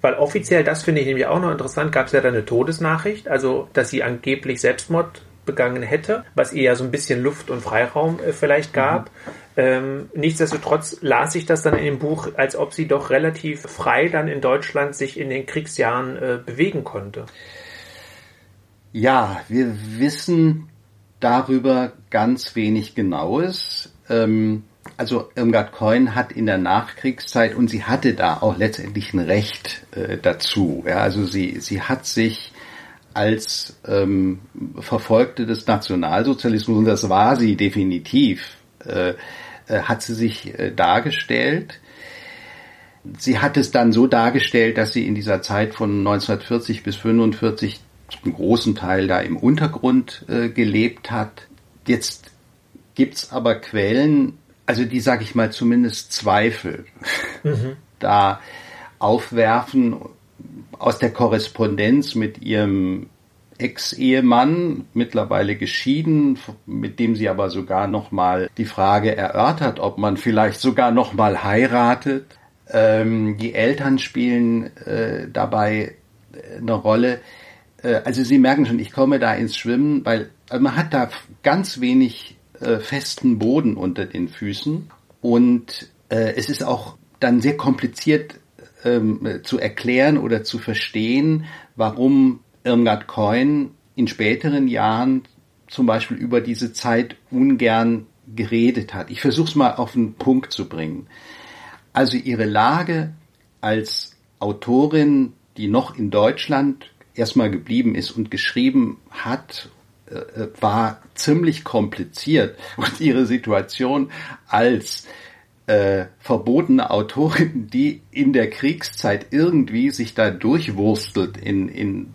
Weil offiziell, das finde ich nämlich auch noch interessant, gab es ja da eine Todesnachricht, also dass sie angeblich Selbstmord begangen hätte, was ihr ja so ein bisschen Luft und Freiraum äh, vielleicht gab. Mhm. Ähm, nichtsdestotrotz las ich das dann in dem Buch, als ob sie doch relativ frei dann in Deutschland sich in den Kriegsjahren äh, bewegen konnte. Ja, wir wissen darüber ganz wenig Genaues. Ähm, also Irmgard Coin hat in der Nachkriegszeit und sie hatte da auch letztendlich ein Recht äh, dazu. Ja, also sie, sie hat sich als ähm, Verfolgte des Nationalsozialismus, und das war sie definitiv, äh, äh, hat sie sich äh, dargestellt. Sie hat es dann so dargestellt, dass sie in dieser Zeit von 1940 bis 1945 einen großen Teil da im Untergrund äh, gelebt hat. Jetzt gibt's aber Quellen, also die, sage ich mal, zumindest Zweifel mhm. da aufwerfen aus der Korrespondenz mit ihrem Ex-Ehemann, mittlerweile geschieden, mit dem sie aber sogar nochmal die Frage erörtert, ob man vielleicht sogar nochmal heiratet. Ähm, die Eltern spielen äh, dabei eine Rolle. Äh, also Sie merken schon, ich komme da ins Schwimmen, weil also man hat da ganz wenig äh, festen Boden unter den Füßen und äh, es ist auch dann sehr kompliziert ähm, zu erklären oder zu verstehen, warum Irmgard Coin in späteren Jahren zum Beispiel über diese Zeit ungern geredet hat. Ich versuche es mal auf den Punkt zu bringen. Also ihre Lage als Autorin, die noch in Deutschland erstmal geblieben ist und geschrieben hat, äh, war ziemlich kompliziert und ihre Situation als äh, verbotene Autorin, die in der Kriegszeit irgendwie sich da durchwurstelt in, in,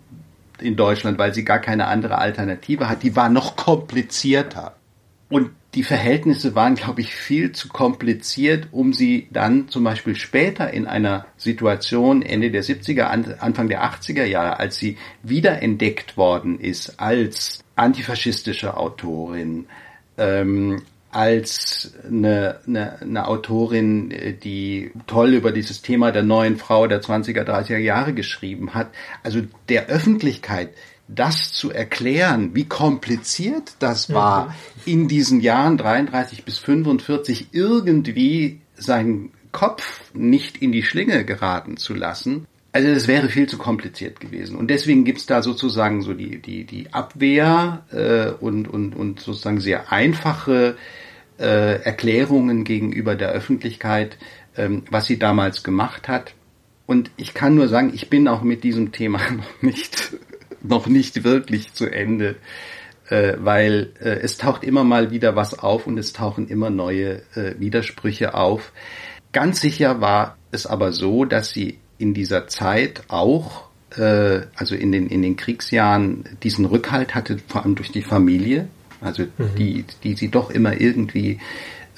in Deutschland, weil sie gar keine andere Alternative hat, die war noch komplizierter. Und die Verhältnisse waren, glaube ich, viel zu kompliziert, um sie dann zum Beispiel später in einer Situation Ende der 70er, Anfang der 80er Jahre, als sie wiederentdeckt worden ist als antifaschistische Autorin, ähm, als eine, eine, eine Autorin, die toll über dieses Thema der neuen Frau der 20er, 30er Jahre geschrieben hat. Also der Öffentlichkeit das zu erklären, wie kompliziert das war, mhm. in diesen Jahren 33 bis 45 irgendwie seinen Kopf nicht in die Schlinge geraten zu lassen. Also das wäre viel zu kompliziert gewesen. Und deswegen gibt's da sozusagen so die, die, die Abwehr äh, und, und, und sozusagen sehr einfache äh, Erklärungen gegenüber der Öffentlichkeit, ähm, was sie damals gemacht hat. Und ich kann nur sagen, ich bin auch mit diesem Thema noch nicht noch nicht wirklich zu Ende, äh, weil äh, es taucht immer mal wieder was auf und es tauchen immer neue äh, Widersprüche auf. Ganz sicher war es aber so, dass sie in dieser Zeit auch, äh, also in den, in den Kriegsjahren, diesen Rückhalt hatte, vor allem durch die Familie, also mhm. die, die sie doch immer irgendwie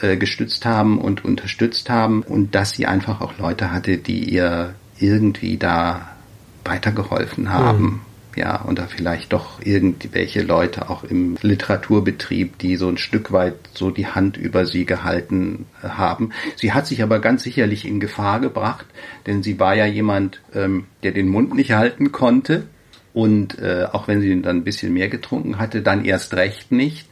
äh, gestützt haben und unterstützt haben und dass sie einfach auch Leute hatte, die ihr irgendwie da weitergeholfen haben. Mhm ja, und da vielleicht doch irgendwelche Leute auch im Literaturbetrieb, die so ein Stück weit so die Hand über sie gehalten haben. Sie hat sich aber ganz sicherlich in Gefahr gebracht, denn sie war ja jemand, ähm, der den Mund nicht halten konnte und äh, auch wenn sie dann ein bisschen mehr getrunken hatte, dann erst recht nicht.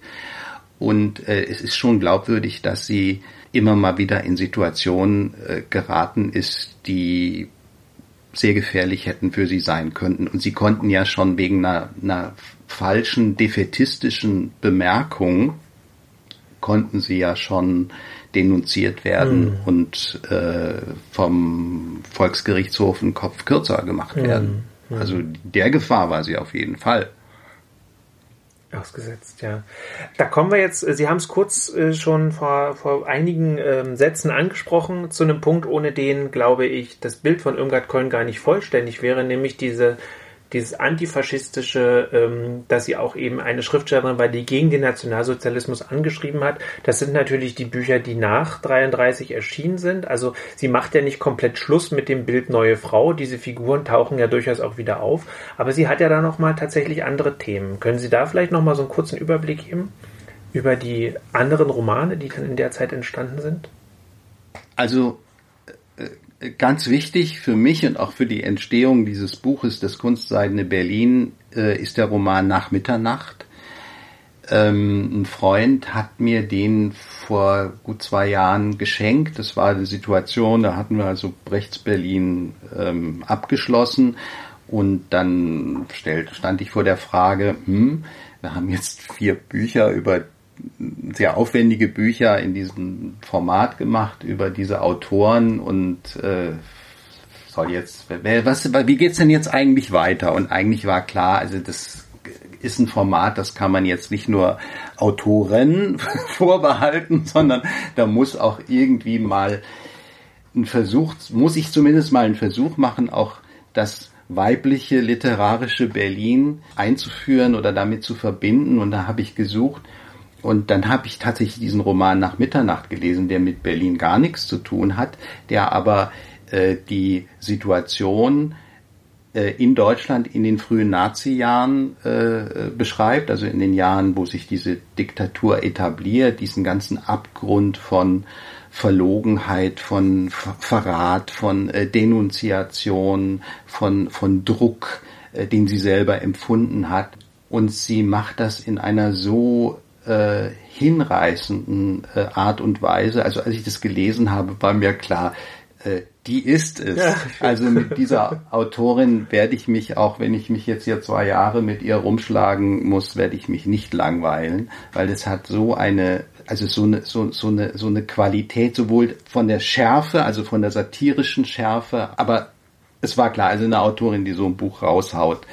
Und äh, es ist schon glaubwürdig, dass sie immer mal wieder in Situationen äh, geraten ist, die sehr gefährlich hätten für sie sein könnten. Und sie konnten ja schon wegen einer, einer falschen, defetistischen Bemerkung, konnten sie ja schon denunziert werden mhm. und äh, vom Volksgerichtshof einen Kopf kürzer gemacht werden. Mhm. Also der Gefahr war sie auf jeden Fall. Ausgesetzt, ja. Da kommen wir jetzt, Sie haben es kurz äh, schon vor, vor einigen ähm, Sätzen angesprochen, zu einem Punkt, ohne den, glaube ich, das Bild von Irmgard Köln gar nicht vollständig wäre, nämlich diese dieses antifaschistische, ähm, dass sie auch eben eine Schriftstellerin war, die gegen den Nationalsozialismus angeschrieben hat. Das sind natürlich die Bücher, die nach 33 erschienen sind. Also sie macht ja nicht komplett Schluss mit dem Bild Neue Frau. Diese Figuren tauchen ja durchaus auch wieder auf. Aber sie hat ja da nochmal tatsächlich andere Themen. Können Sie da vielleicht nochmal so einen kurzen Überblick geben über die anderen Romane, die dann in der Zeit entstanden sind? Also ganz wichtig für mich und auch für die Entstehung dieses Buches Das Kunstseidene Berlin äh, ist der Roman Nach Mitternacht. Ähm, ein Freund hat mir den vor gut zwei Jahren geschenkt. Das war eine Situation, da hatten wir also Brechts Berlin ähm, abgeschlossen und dann stand ich vor der Frage, hm, wir haben jetzt vier Bücher über sehr aufwendige Bücher in diesem Format gemacht über diese Autoren und äh, soll jetzt was wie geht's denn jetzt eigentlich weiter? Und eigentlich war klar also das ist ein Format das kann man jetzt nicht nur Autoren vorbehalten sondern da muss auch irgendwie mal ein Versuch muss ich zumindest mal einen Versuch machen auch das weibliche literarische Berlin einzuführen oder damit zu verbinden. Und da habe ich gesucht und dann habe ich tatsächlich diesen Roman nach Mitternacht gelesen, der mit Berlin gar nichts zu tun hat, der aber äh, die Situation äh, in Deutschland in den frühen Nazi-Jahren äh, beschreibt, also in den Jahren, wo sich diese Diktatur etabliert, diesen ganzen Abgrund von Verlogenheit, von Verrat, von äh, Denunziation, von, von Druck, äh, den sie selber empfunden hat. Und sie macht das in einer so äh, hinreißenden äh, Art und Weise. Also als ich das gelesen habe, war mir klar, äh, die ist es. Ja, also mit dieser Autorin werde ich mich, auch wenn ich mich jetzt hier zwei Jahre mit ihr rumschlagen muss, werde ich mich nicht langweilen, weil es hat so eine, also so eine, so, so eine, so eine Qualität, sowohl von der Schärfe, also von der satirischen Schärfe, aber es war klar, also eine Autorin, die so ein Buch raushaut,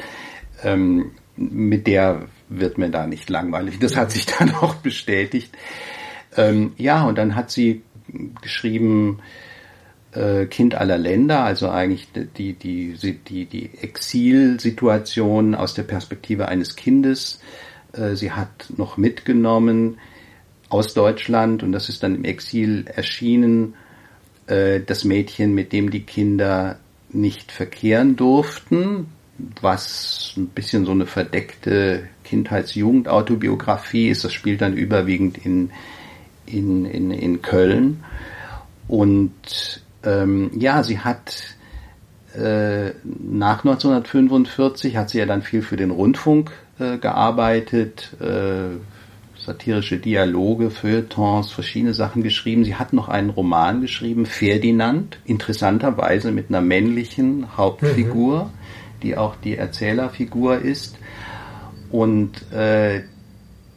ähm, mit der wird mir da nicht langweilig. Das hat sich dann auch bestätigt. Ähm, ja, und dann hat sie geschrieben, äh, Kind aller Länder, also eigentlich die, die, die, die Exilsituation aus der Perspektive eines Kindes. Äh, sie hat noch mitgenommen aus Deutschland und das ist dann im Exil erschienen, äh, das Mädchen, mit dem die Kinder nicht verkehren durften, was ein bisschen so eine verdeckte Kindheits-Jugend-Autobiografie ist. Das spielt dann überwiegend in, in, in, in Köln. Und ähm, ja, sie hat äh, nach 1945 hat sie ja dann viel für den Rundfunk äh, gearbeitet, äh, satirische Dialoge, Feuilletons, verschiedene Sachen geschrieben. Sie hat noch einen Roman geschrieben, Ferdinand, interessanterweise mit einer männlichen Hauptfigur, mhm. Die auch die Erzählerfigur ist. Und äh,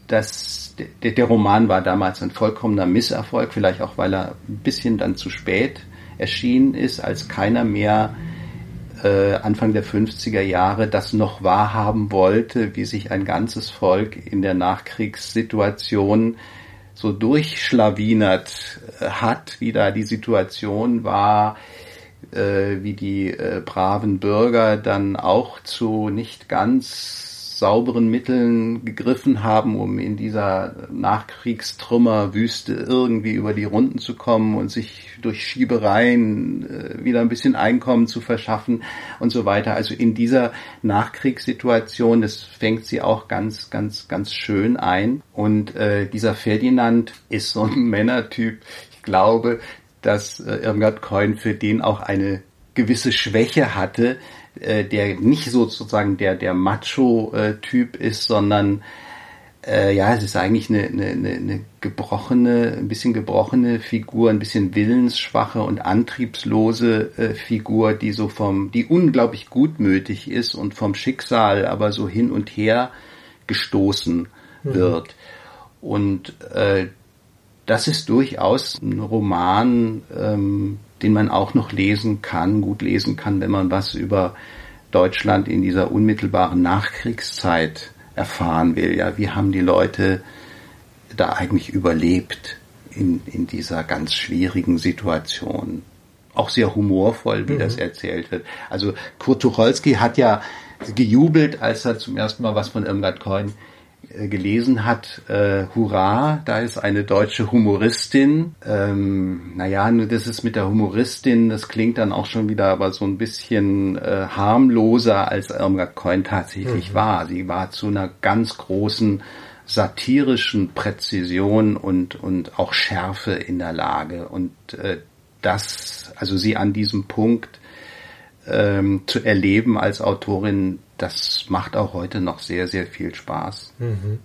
das, der, der Roman war damals ein vollkommener Misserfolg, vielleicht auch, weil er ein bisschen dann zu spät erschienen ist, als keiner mehr äh, Anfang der 50er Jahre das noch wahrhaben wollte, wie sich ein ganzes Volk in der Nachkriegssituation so durchschlawinert äh, hat, wie da die Situation war, äh, wie die äh, braven Bürger dann auch zu nicht ganz sauberen Mitteln gegriffen haben, um in dieser Nachkriegstrümmerwüste irgendwie über die Runden zu kommen und sich durch Schiebereien äh, wieder ein bisschen Einkommen zu verschaffen und so weiter. Also in dieser Nachkriegssituation, das fängt sie auch ganz, ganz, ganz schön ein. Und äh, dieser Ferdinand ist so ein Männertyp. Ich glaube, dass äh, Irmgard Coin für den auch eine gewisse Schwäche hatte, äh, der nicht sozusagen der, der Macho-Typ ist, sondern äh, ja, es ist eigentlich eine, eine, eine gebrochene, ein bisschen gebrochene Figur, ein bisschen willensschwache und antriebslose äh, Figur, die so vom, die unglaublich gutmütig ist und vom Schicksal aber so hin und her gestoßen mhm. wird. Und äh, das ist durchaus ein Roman, ähm, den man auch noch lesen kann, gut lesen kann, wenn man was über Deutschland in dieser unmittelbaren Nachkriegszeit erfahren will. Ja, wie haben die Leute da eigentlich überlebt in, in dieser ganz schwierigen Situation? Auch sehr humorvoll, wie mhm. das erzählt wird. Also Kurt Tucholsky hat ja gejubelt, als er zum ersten Mal was von Irmgard Coin gelesen hat, äh, Hurra, da ist eine deutsche Humoristin. Ähm, naja, nur das ist mit der Humoristin, das klingt dann auch schon wieder aber so ein bisschen äh, harmloser, als Irmgard Coin tatsächlich mhm. war. Sie war zu einer ganz großen satirischen Präzision und, und auch Schärfe in der Lage. Und äh, das, also sie an diesem Punkt ähm, zu erleben als Autorin, das macht auch heute noch sehr, sehr viel Spaß. Mhm.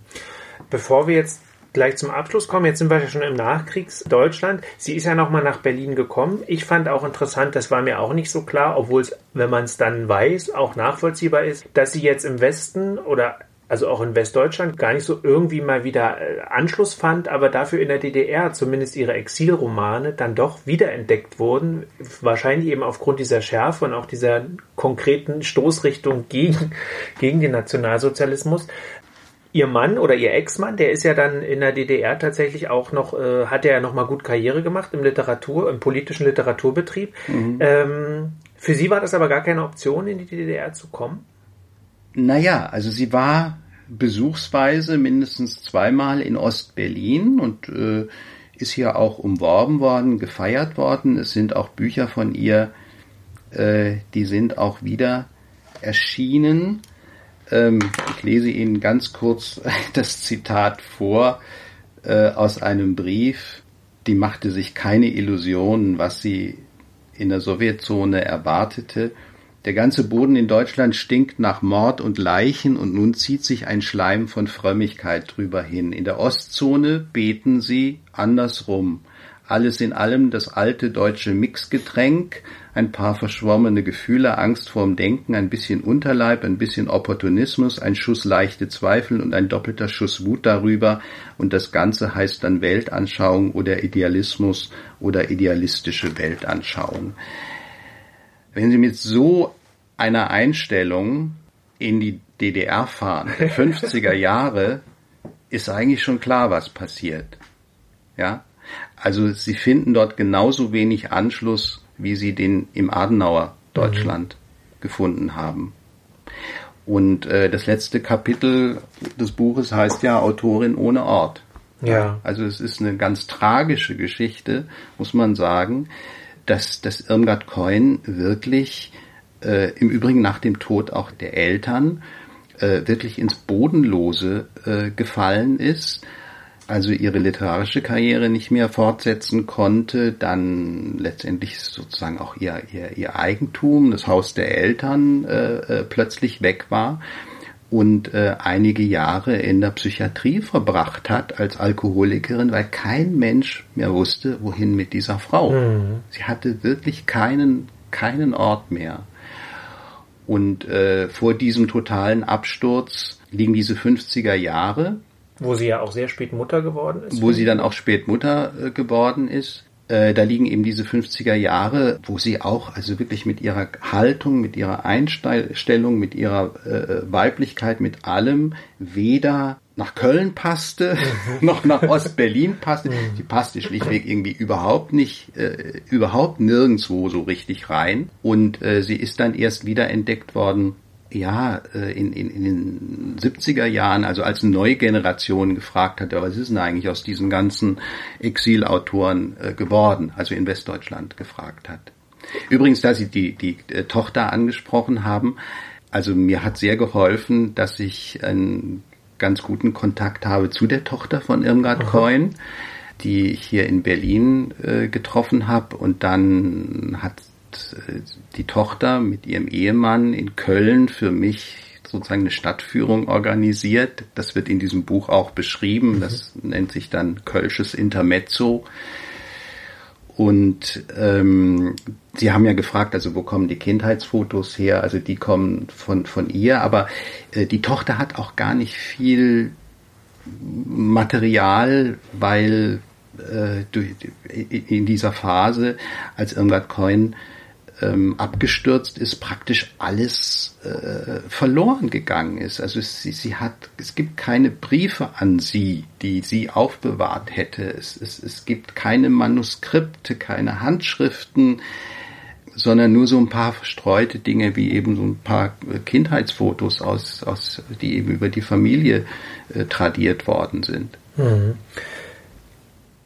Bevor wir jetzt gleich zum Abschluss kommen, jetzt sind wir ja schon im Nachkriegsdeutschland. Sie ist ja nochmal nach Berlin gekommen. Ich fand auch interessant, das war mir auch nicht so klar, obwohl es, wenn man es dann weiß, auch nachvollziehbar ist, dass sie jetzt im Westen oder also auch in Westdeutschland, gar nicht so irgendwie mal wieder äh, Anschluss fand, aber dafür in der DDR zumindest ihre Exilromane dann doch wiederentdeckt wurden, wahrscheinlich eben aufgrund dieser Schärfe und auch dieser konkreten Stoßrichtung gegen, gegen den Nationalsozialismus. Ihr Mann oder ihr Ex-Mann, der ist ja dann in der DDR tatsächlich auch noch, äh, hat er ja noch mal gut Karriere gemacht im Literatur, im politischen Literaturbetrieb. Mhm. Ähm, für sie war das aber gar keine Option, in die DDR zu kommen? Naja, also sie war besuchsweise mindestens zweimal in Ostberlin und äh, ist hier auch umworben worden, gefeiert worden. Es sind auch Bücher von ihr, äh, die sind auch wieder erschienen. Ähm, ich lese Ihnen ganz kurz das Zitat vor äh, aus einem Brief. Die machte sich keine Illusionen, was sie in der Sowjetzone erwartete der ganze Boden in Deutschland stinkt nach Mord und Leichen und nun zieht sich ein Schleim von Frömmigkeit drüber hin. In der Ostzone beten sie andersrum. Alles in allem das alte deutsche Mixgetränk, ein paar verschwommene Gefühle, Angst vorm Denken, ein bisschen Unterleib, ein bisschen Opportunismus, ein Schuss leichte Zweifel und ein doppelter Schuss Wut darüber und das Ganze heißt dann Weltanschauung oder Idealismus oder idealistische Weltanschauung. Wenn Sie mit so einer Einstellung in die DDR fahren, der 50er Jahre, ist eigentlich schon klar, was passiert. Ja? Also Sie finden dort genauso wenig Anschluss, wie Sie den im Adenauer Deutschland mhm. gefunden haben. Und äh, das letzte Kapitel des Buches heißt ja Autorin ohne Ort. Ja. Also es ist eine ganz tragische Geschichte, muss man sagen, dass, dass Irmgard Coin wirklich äh, im Übrigen nach dem Tod auch der Eltern äh, wirklich ins Bodenlose äh, gefallen ist also ihre literarische Karriere nicht mehr fortsetzen konnte, dann letztendlich sozusagen auch ihr, ihr, ihr Eigentum, das Haus der Eltern äh, äh, plötzlich weg war und äh, einige Jahre in der Psychiatrie verbracht hat als Alkoholikerin, weil kein Mensch mehr wusste, wohin mit dieser Frau. Mhm. Sie hatte wirklich keinen, keinen Ort mehr. Und äh, vor diesem totalen Absturz liegen diese 50er Jahre, wo sie ja auch sehr spät Mutter geworden ist. Wo sie dann auch spät Mutter äh, geworden ist. Äh, da liegen eben diese 50er Jahre, wo sie auch also wirklich mit ihrer Haltung, mit ihrer Einstellung, mit ihrer äh, Weiblichkeit, mit allem weder nach Köln passte, mhm. noch nach Ostberlin passte. Mhm. Sie passte schlichtweg irgendwie überhaupt nicht, äh, überhaupt nirgendwo so richtig rein. Und äh, sie ist dann erst wieder entdeckt worden ja, äh, in, in, in den 70er Jahren, also als neue Generation gefragt hat, was ist denn eigentlich aus diesen ganzen Exilautoren äh, geworden, also in Westdeutschland gefragt hat. Übrigens, da Sie die, die äh, Tochter angesprochen haben, also mir hat sehr geholfen, dass ich einen ganz guten Kontakt habe zu der Tochter von Irmgard Coin, die ich hier in Berlin äh, getroffen habe und dann hat die Tochter mit ihrem Ehemann in Köln für mich sozusagen eine Stadtführung organisiert. Das wird in diesem Buch auch beschrieben. Mhm. Das nennt sich dann Kölsches Intermezzo. Und ähm, Sie haben ja gefragt, also wo kommen die Kindheitsfotos her? Also die kommen von, von ihr, aber äh, die Tochter hat auch gar nicht viel Material, weil äh, in dieser Phase, als Irmgard Coin ähm, abgestürzt ist, praktisch alles äh, verloren gegangen ist. Also sie, sie hat, es gibt keine Briefe an sie, die sie aufbewahrt hätte. Es, es, es gibt keine Manuskripte, keine Handschriften, sondern nur so ein paar verstreute Dinge wie eben so ein paar Kindheitsfotos aus, aus die eben über die Familie äh, tradiert worden sind. Mhm.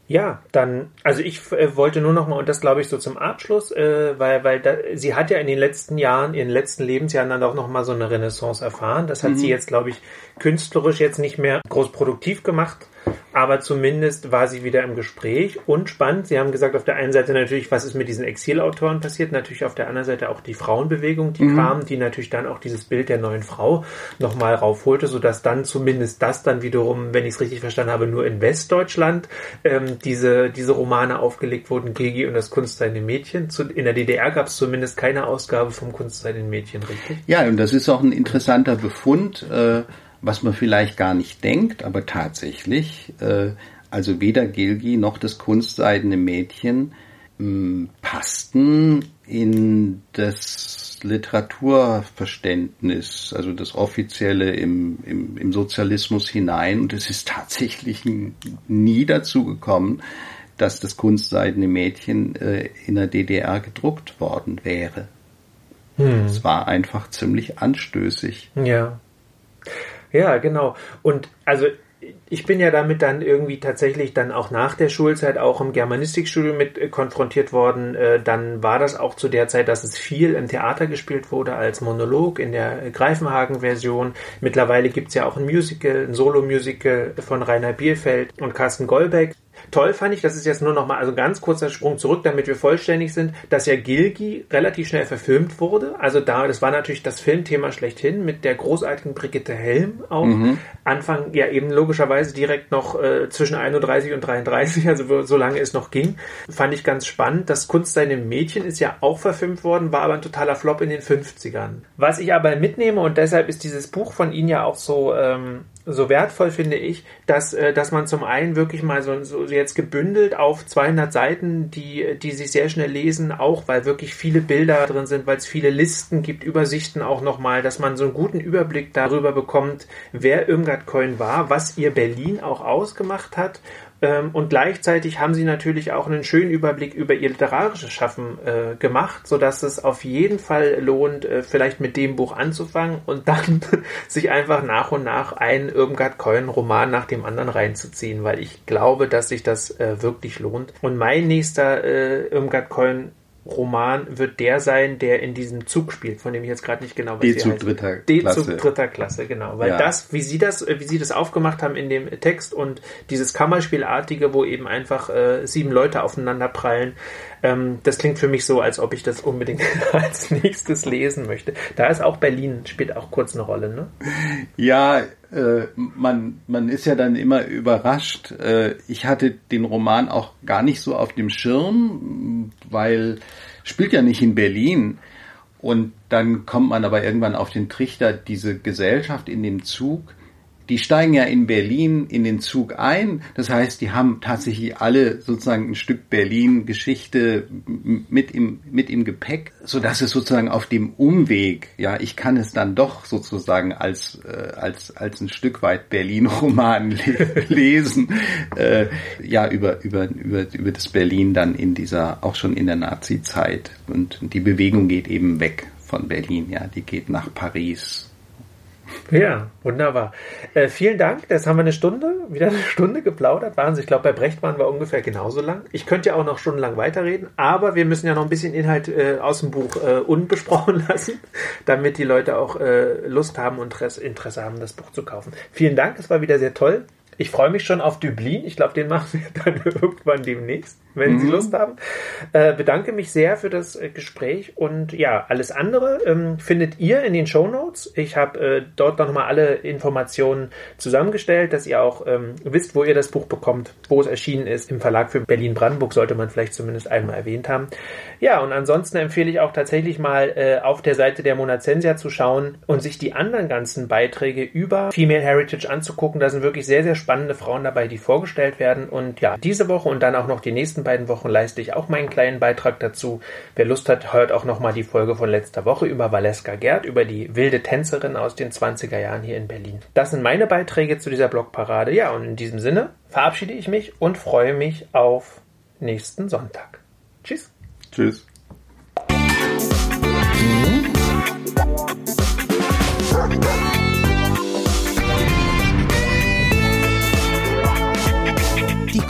Ja, dann, also ich äh, wollte nur noch mal, und das glaube ich so zum Abschluss, äh, weil, weil da, sie hat ja in den letzten Jahren, in den letzten Lebensjahren dann auch noch mal so eine Renaissance erfahren. Das hat mhm. sie jetzt, glaube ich, künstlerisch jetzt nicht mehr groß produktiv gemacht, aber zumindest war sie wieder im Gespräch und spannend. Sie haben gesagt, auf der einen Seite natürlich, was ist mit diesen Exilautoren passiert, natürlich auf der anderen Seite auch die Frauenbewegung, die mhm. kam, die natürlich dann auch dieses Bild der neuen Frau nochmal raufholte, sodass dann zumindest das dann wiederum, wenn ich es richtig verstanden habe, nur in Westdeutschland ähm, diese, diese Romane aufgelegt wurden, Gigi und das Kunstseine Mädchen. Zu, in der DDR gab es zumindest keine Ausgabe vom Kunstseine Mädchen, richtig? Ja, und das ist auch ein interessanter Befund. Äh was man vielleicht gar nicht denkt, aber tatsächlich, äh, also weder Gilgi noch das kunstseidene Mädchen mh, hm, passten in das Literaturverständnis, also das offizielle im, im, im Sozialismus hinein. Und es ist tatsächlich nie dazu gekommen, dass das kunstseidene Mädchen äh, in der DDR gedruckt worden wäre. Hm. Es war einfach ziemlich anstößig. Ja. Ja, genau. Und also ich bin ja damit dann irgendwie tatsächlich dann auch nach der Schulzeit auch im Germanistikstudium mit äh, konfrontiert worden. Äh, dann war das auch zu der Zeit, dass es viel im Theater gespielt wurde als Monolog in der Greifenhagen-Version. Mittlerweile gibt's ja auch ein Musical, ein Solo-Musical von Rainer Bielfeld und Carsten Golbeck. Toll fand ich, das ist jetzt nur noch mal, also ganz kurzer Sprung zurück, damit wir vollständig sind, dass ja Gilgi relativ schnell verfilmt wurde. Also da, das war natürlich das Filmthema schlechthin mit der großartigen Brigitte Helm auch. Mhm. Anfang, ja eben logischerweise direkt noch äh, zwischen 31 und 33, also so lange es noch ging. Fand ich ganz spannend. Das Kunst seine Mädchen ist ja auch verfilmt worden, war aber ein totaler Flop in den 50ern. Was ich aber mitnehme und deshalb ist dieses Buch von Ihnen ja auch so, ähm, so wertvoll finde ich, dass, äh, dass man zum einen wirklich mal so, so jetzt gebündelt auf 200 Seiten, die, die sich sehr schnell lesen, auch weil wirklich viele Bilder drin sind, weil es viele Listen gibt, Übersichten auch nochmal, dass man so einen guten Überblick darüber bekommt, wer Irmgard Coin war, was ihr Berlin auch ausgemacht hat und gleichzeitig haben sie natürlich auch einen schönen Überblick über ihr literarisches Schaffen äh, gemacht, sodass es auf jeden Fall lohnt, äh, vielleicht mit dem Buch anzufangen und dann sich einfach nach und nach einen Irmgard Coin Roman nach dem anderen reinzuziehen, weil ich glaube, dass sich das äh, wirklich lohnt. Und mein nächster äh, Irmgard Coin Roman wird der sein, der in diesem Zug spielt, von dem ich jetzt gerade nicht genau weiß. D-Zug dritter Klasse. D-Zug dritter Klasse, genau. Weil Ja. das, wie sie das, wie sie das aufgemacht haben in dem Text und dieses Kammerspielartige, wo eben einfach äh, sieben Leute aufeinander prallen, ähm, das klingt für mich so, als ob ich das unbedingt als nächstes lesen möchte. Da ist auch Berlin, spielt auch kurz eine Rolle, ne? Ja, äh, man, man ist ja dann immer überrascht. Äh, ich hatte den Roman auch gar nicht so auf dem Schirm, weil spielt ja nicht in Berlin. Und dann kommt man aber irgendwann auf den Trichter, diese Gesellschaft in dem Zug, die steigen ja in Berlin in den Zug ein. Das heißt, die haben tatsächlich alle sozusagen ein Stück Berlin-Geschichte mit im, mit im Gepäck, so dass es sozusagen auf dem Umweg, ja, ich kann es dann doch sozusagen als, äh, als, als ein Stück weit Berlin-Roman le lesen, äh, ja, über, über, über, über das Berlin dann in dieser, auch schon in der Nazi-Zeit. Und die Bewegung geht eben weg von Berlin, ja, die geht nach Paris, Ja, wunderbar. Äh, vielen Dank. Das haben wir eine Stunde, wieder eine Stunde geplaudert. Wahnsinn. Ich glaube, bei Brecht waren wir ungefähr genauso lang. Ich könnte ja auch noch stundenlang weiterreden, aber wir müssen ja noch ein bisschen Inhalt äh, aus dem Buch äh, unbesprochen lassen, damit die Leute auch äh, Lust haben und Interesse haben, das Buch zu kaufen. Vielen Dank. Es war wieder sehr toll. Ich freue mich schon auf Dublin. Ich glaube, den machen wir dann irgendwann demnächst, wenn Sie Lust haben. Äh, bedanke mich sehr für das äh, Gespräch und ja, alles andere ähm, findet ihr in den Show Notes. Ich habe äh, dort nochmal alle Informationen zusammengestellt, dass ihr auch ähm, wisst, wo ihr das Buch bekommt, wo es erschienen ist. Im Verlag für Berlin-Brandenburg sollte man vielleicht zumindest einmal erwähnt haben. Ja, und ansonsten empfehle ich auch tatsächlich mal äh, auf der Seite der Monacensia zu schauen und sich die anderen ganzen Beiträge über Female Heritage anzugucken. Da sind wirklich sehr, sehr spannende Frauen dabei, die vorgestellt werden. Und ja, diese Woche und dann auch noch die nächsten beiden Wochen leiste ich auch meinen kleinen Beitrag dazu. Wer Lust hat, hört auch nochmal die Folge von letzter Woche über Valeska Gerd, über die wilde Tänzerin aus den 20er Jahren hier in Berlin. Das sind meine Beiträge zu dieser Blogparade. Ja, und in diesem Sinne verabschiede ich mich und freue mich auf nächsten Sonntag. Tschüss. Tschüss. Die